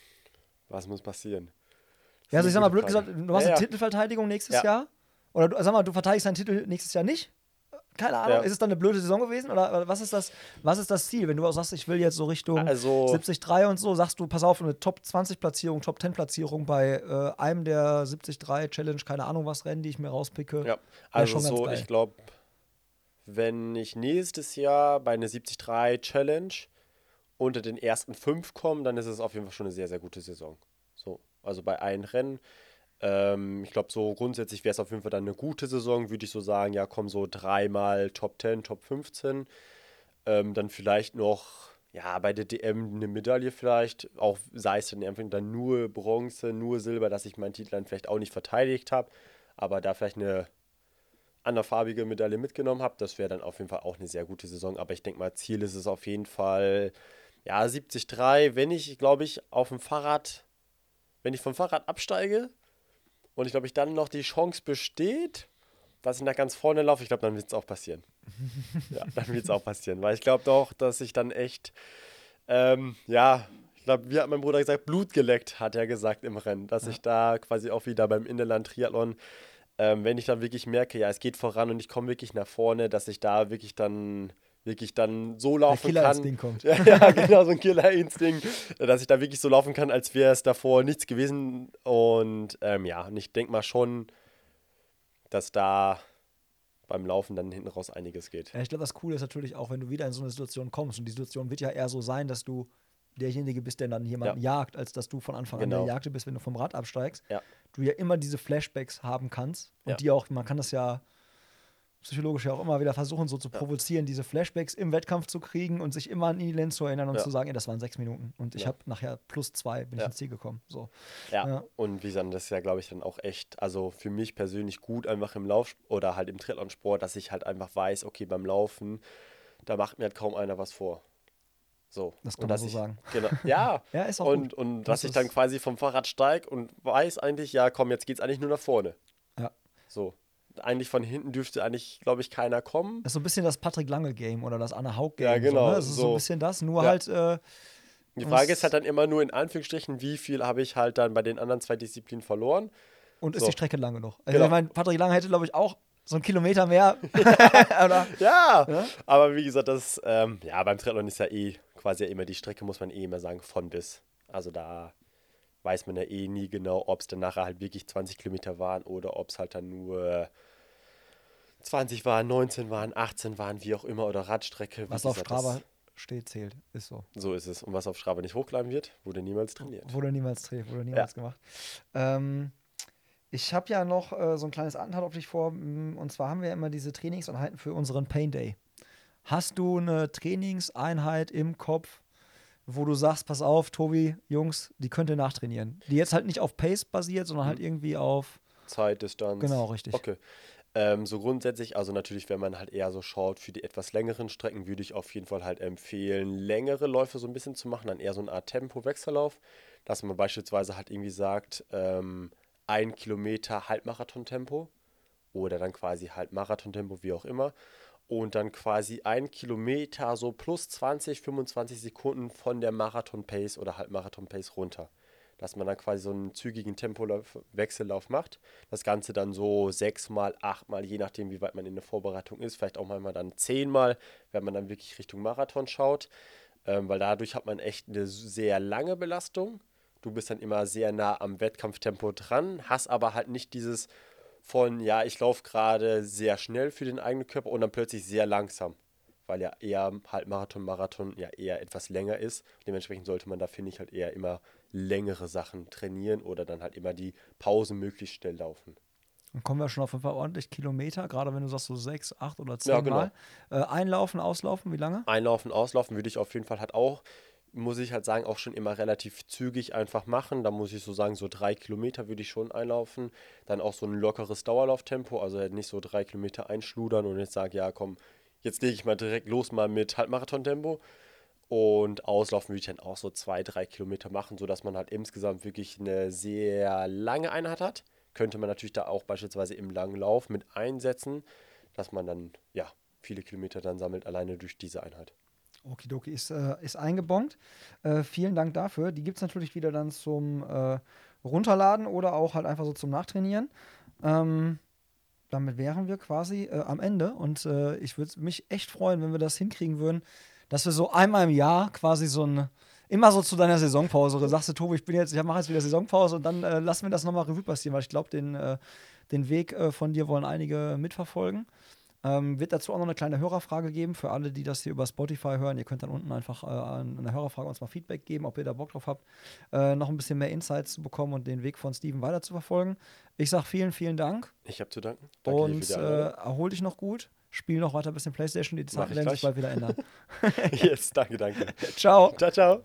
was muss passieren? Ja, also ich sag mal, blöd Frage. gesagt, du hast Ja, eine ja. Titelverteidigung nächstes Ja. Jahr? Oder du, sag mal, du verteidigst deinen Titel nächstes Jahr nicht? Keine Ahnung, Ja. ist es dann eine blöde Saison gewesen? Oder was ist das, was ist das Ziel? Wenn du auch sagst, ich will jetzt so Richtung Also- 73 und so, sagst du, pass auf, eine Top 20 Platzierung, Top 10 Platzierung bei äh, einem der 73 Challenge, keine Ahnung was Rennen, die ich mir rauspicke. Ja, also so, ich glaube, wenn ich nächstes Jahr bei einer 73 Challenge unter den ersten fünf komme, dann ist es auf jeden Fall schon eine sehr, sehr gute Saison. So, also bei allen Rennen. Ähm, ich glaube, so grundsätzlich wäre es auf jeden Fall dann eine gute Saison, würde ich so sagen, ja, komm so dreimal Top 10, Top 15. Ähm, dann vielleicht noch, ja, bei der DM eine Medaille vielleicht, auch sei es dann einfach dann nur Bronze, nur Silber, dass ich meinen Titel dann vielleicht auch nicht verteidigt habe, aber da vielleicht eine anderfarbige Medaille mitgenommen habe. Das wäre dann auf jeden Fall auch eine sehr gute Saison. Aber ich denke mal, Ziel ist es auf jeden Fall, ja, 73. Wenn ich, glaube ich, auf dem Fahrrad, wenn ich vom Fahrrad absteige und ich glaube, ich dann noch die Chance besteht, dass ich nach ganz vorne laufe, ich glaube, dann wird es auch passieren. ja, dann wird es auch passieren. Weil ich glaube doch, dass ich dann echt, ähm, ja, ich glaube, wie hat mein Bruder gesagt, Blut geleckt, hat er gesagt im Rennen. Dass ich da quasi auch wieder beim Innerland-Triathlon ähm, wenn ich dann wirklich merke, ja, es geht voran und ich komme wirklich nach vorne, dass ich da wirklich dann wirklich dann so laufen kann. Killerinstinkt kommt. Ja, ja, genau, so ein Killerinstinkt, dass ich da wirklich so laufen kann, als wäre es davor nichts gewesen. Und ähm, ja, und ich denke mal schon, dass da beim Laufen dann hinten raus einiges geht. Ja, ich glaube, das Coole ist natürlich auch, wenn du wieder in so eine Situation kommst und die Situation wird ja eher so sein, dass du derjenige bist, der dann jemanden Ja. jagt, als dass du von Anfang an Genau. der Jagde bist, wenn du vom Rad absteigst. Ja. Du ja immer diese Flashbacks haben kannst und die auch, man kann das ja psychologisch ja auch immer wieder versuchen, so zu provozieren, diese Flashbacks im Wettkampf zu kriegen und sich immer an Elend zu erinnern und Ja. zu sagen, ey, das waren sechs Minuten und ich Ja. habe nachher plus zwei, bin ich Ja. ins Ziel gekommen. So. Ja. Ja. Und wie gesagt, das ist ja, glaube ich, dann auch echt, also für mich persönlich gut, einfach im Lauf oder halt im Triathlonsport, dass ich halt einfach weiß, okay, beim Laufen, da macht mir halt kaum einer was vor. So. Das Und kann man dass so ich, sagen. Genau. Ja. Ja, ist auch und, gut. und Das dass ich dann quasi vom Fahrrad steige und weiß eigentlich, ja, komm, jetzt geht's eigentlich nur nach vorne. Ja. So. Eigentlich von hinten dürfte eigentlich, glaube ich, keiner kommen. Das ist so ein bisschen das Patrick Lange-Game oder das Anna Haug-Game. Ja, genau, So, ne? Das ist so ein so. bisschen das, nur Ja. halt. Äh, Die Frage ist halt dann immer nur in Anführungsstrichen, wie viel habe ich halt dann bei den anderen zwei Disziplinen verloren. Und ist So. die Strecke lang genug? Also Genau. ich meine, Patrick Lange hätte, glaube ich, auch so einen Kilometer mehr. Oder? Ja, Ja? aber wie gesagt, das, ähm, ja, beim Triathlon ist ja eh quasi ja immer die Strecke, muss man eh immer sagen, von bis. Also da weiß man ja eh nie genau, ob es dann nachher halt wirklich 20 Kilometer waren oder ob es halt dann nur 20 waren, 19 waren, 18 waren, wie auch immer, oder Radstrecke. Was auf Strava steht, zählt. Ist so. So ist es. Und was auf Strava nicht hochgeladen wird, wurde niemals trainiert. Wurde niemals trainiert, wurde niemals gemacht. Ähm, ich habe ja noch äh, so ein kleines Anteil auf dich vor. mm, Und zwar haben wir ja immer diese Trainingseinheiten für unseren Pain Day. Hast du eine Trainingseinheit im Kopf, wo du sagst, pass auf, Tobi, Jungs, die könnt ihr nachtrainieren? Die jetzt halt nicht auf Pace basiert, sondern halt irgendwie auf. Zeit, Distanz. Genau, richtig. Okay. Ähm, so grundsätzlich, also natürlich, wenn man halt eher so schaut, für die etwas längeren Strecken würde ich auf jeden Fall halt empfehlen, längere Läufe so ein bisschen zu machen, dann eher so eine Art Tempo-Wechsellauf, dass man beispielsweise halt irgendwie sagt, ähm, ein Kilometer Halbmarathon-Tempo oder dann quasi halt Marathon-Tempo, wie auch immer. Und dann quasi ein Kilometer so plus 20, 25 Sekunden von der Marathon-Pace oder Halbmarathon-Pace runter dass man dann quasi so einen zügigen Tempowechsellauf macht. Das Ganze dann so sechsmal, achtmal, je nachdem, wie weit man in der Vorbereitung ist. Vielleicht auch manchmal dann zehnmal, wenn man dann wirklich Richtung Marathon schaut. Ähm, weil dadurch hat man echt eine sehr lange Belastung. Du bist dann immer sehr nah am Wettkampftempo dran, hast aber halt nicht dieses von, ja, ich laufe gerade sehr schnell für den eigenen Körper und dann plötzlich sehr langsam weil ja eher halt Marathon, Marathon ja eher etwas länger ist. Dementsprechend sollte man da, finde ich, halt eher immer längere Sachen trainieren oder dann halt immer die Pausen möglichst schnell laufen. Dann kommen wir schon auf jeden Fall ordentlich Kilometer, gerade wenn du sagst so sechs, acht oder zehn Ja, genau. Mal. Äh, einlaufen, auslaufen, wie lange? Einlaufen, auslaufen würde ich auf jeden Fall halt auch, muss ich halt sagen, auch schon immer relativ zügig einfach machen. Da muss ich so sagen, so drei Kilometer würde ich schon einlaufen. Dann auch so ein lockeres Dauerlauftempo, also halt nicht so drei Kilometer einschludern und jetzt sage, ja komm, jetzt lege ich mal direkt los mal mit Halbmarathon-Tempo. Und auslaufen würde ich dann auch so zwei, drei Kilometer machen, sodass man halt insgesamt wirklich eine sehr lange Einheit hat. Könnte man natürlich da auch beispielsweise im langen Lauf mit einsetzen, dass man dann ja viele Kilometer dann sammelt, alleine durch diese Einheit. Okidoki ist, äh, ist eingebongt. Äh, vielen Dank dafür. Die gibt es natürlich wieder dann zum äh, Runterladen oder auch halt einfach so zum Nachtrainieren. Ähm, damit wären wir quasi äh, am Ende und äh, ich würde mich echt freuen, wenn wir das hinkriegen würden, dass wir so einmal im Jahr quasi so ein immer so zu deiner Saisonpause oder sagst du, Tobi, ich bin jetzt, ich mache jetzt wieder Saisonpause und dann äh, lassen wir das nochmal Revue passieren, weil ich glaube, den, äh, den Weg äh, von dir wollen einige mitverfolgen. Ähm, wird dazu auch noch eine kleine Hörerfrage geben für alle, die das hier über Spotify hören. Ihr könnt dann unten einfach äh, an einer Hörerfrage uns mal Feedback geben, ob ihr da Bock drauf habt, äh, noch ein bisschen mehr Insights zu bekommen und den Weg von Steven weiter zu verfolgen. Ich sage vielen, vielen Dank Ich habe zu danken. Danke und äh, erhol dich noch gut. Spiel noch weiter ein bisschen Playstation, die Zeiten werden sich bald wieder ändern. yes, danke, danke. Ciao. Ciao, ciao.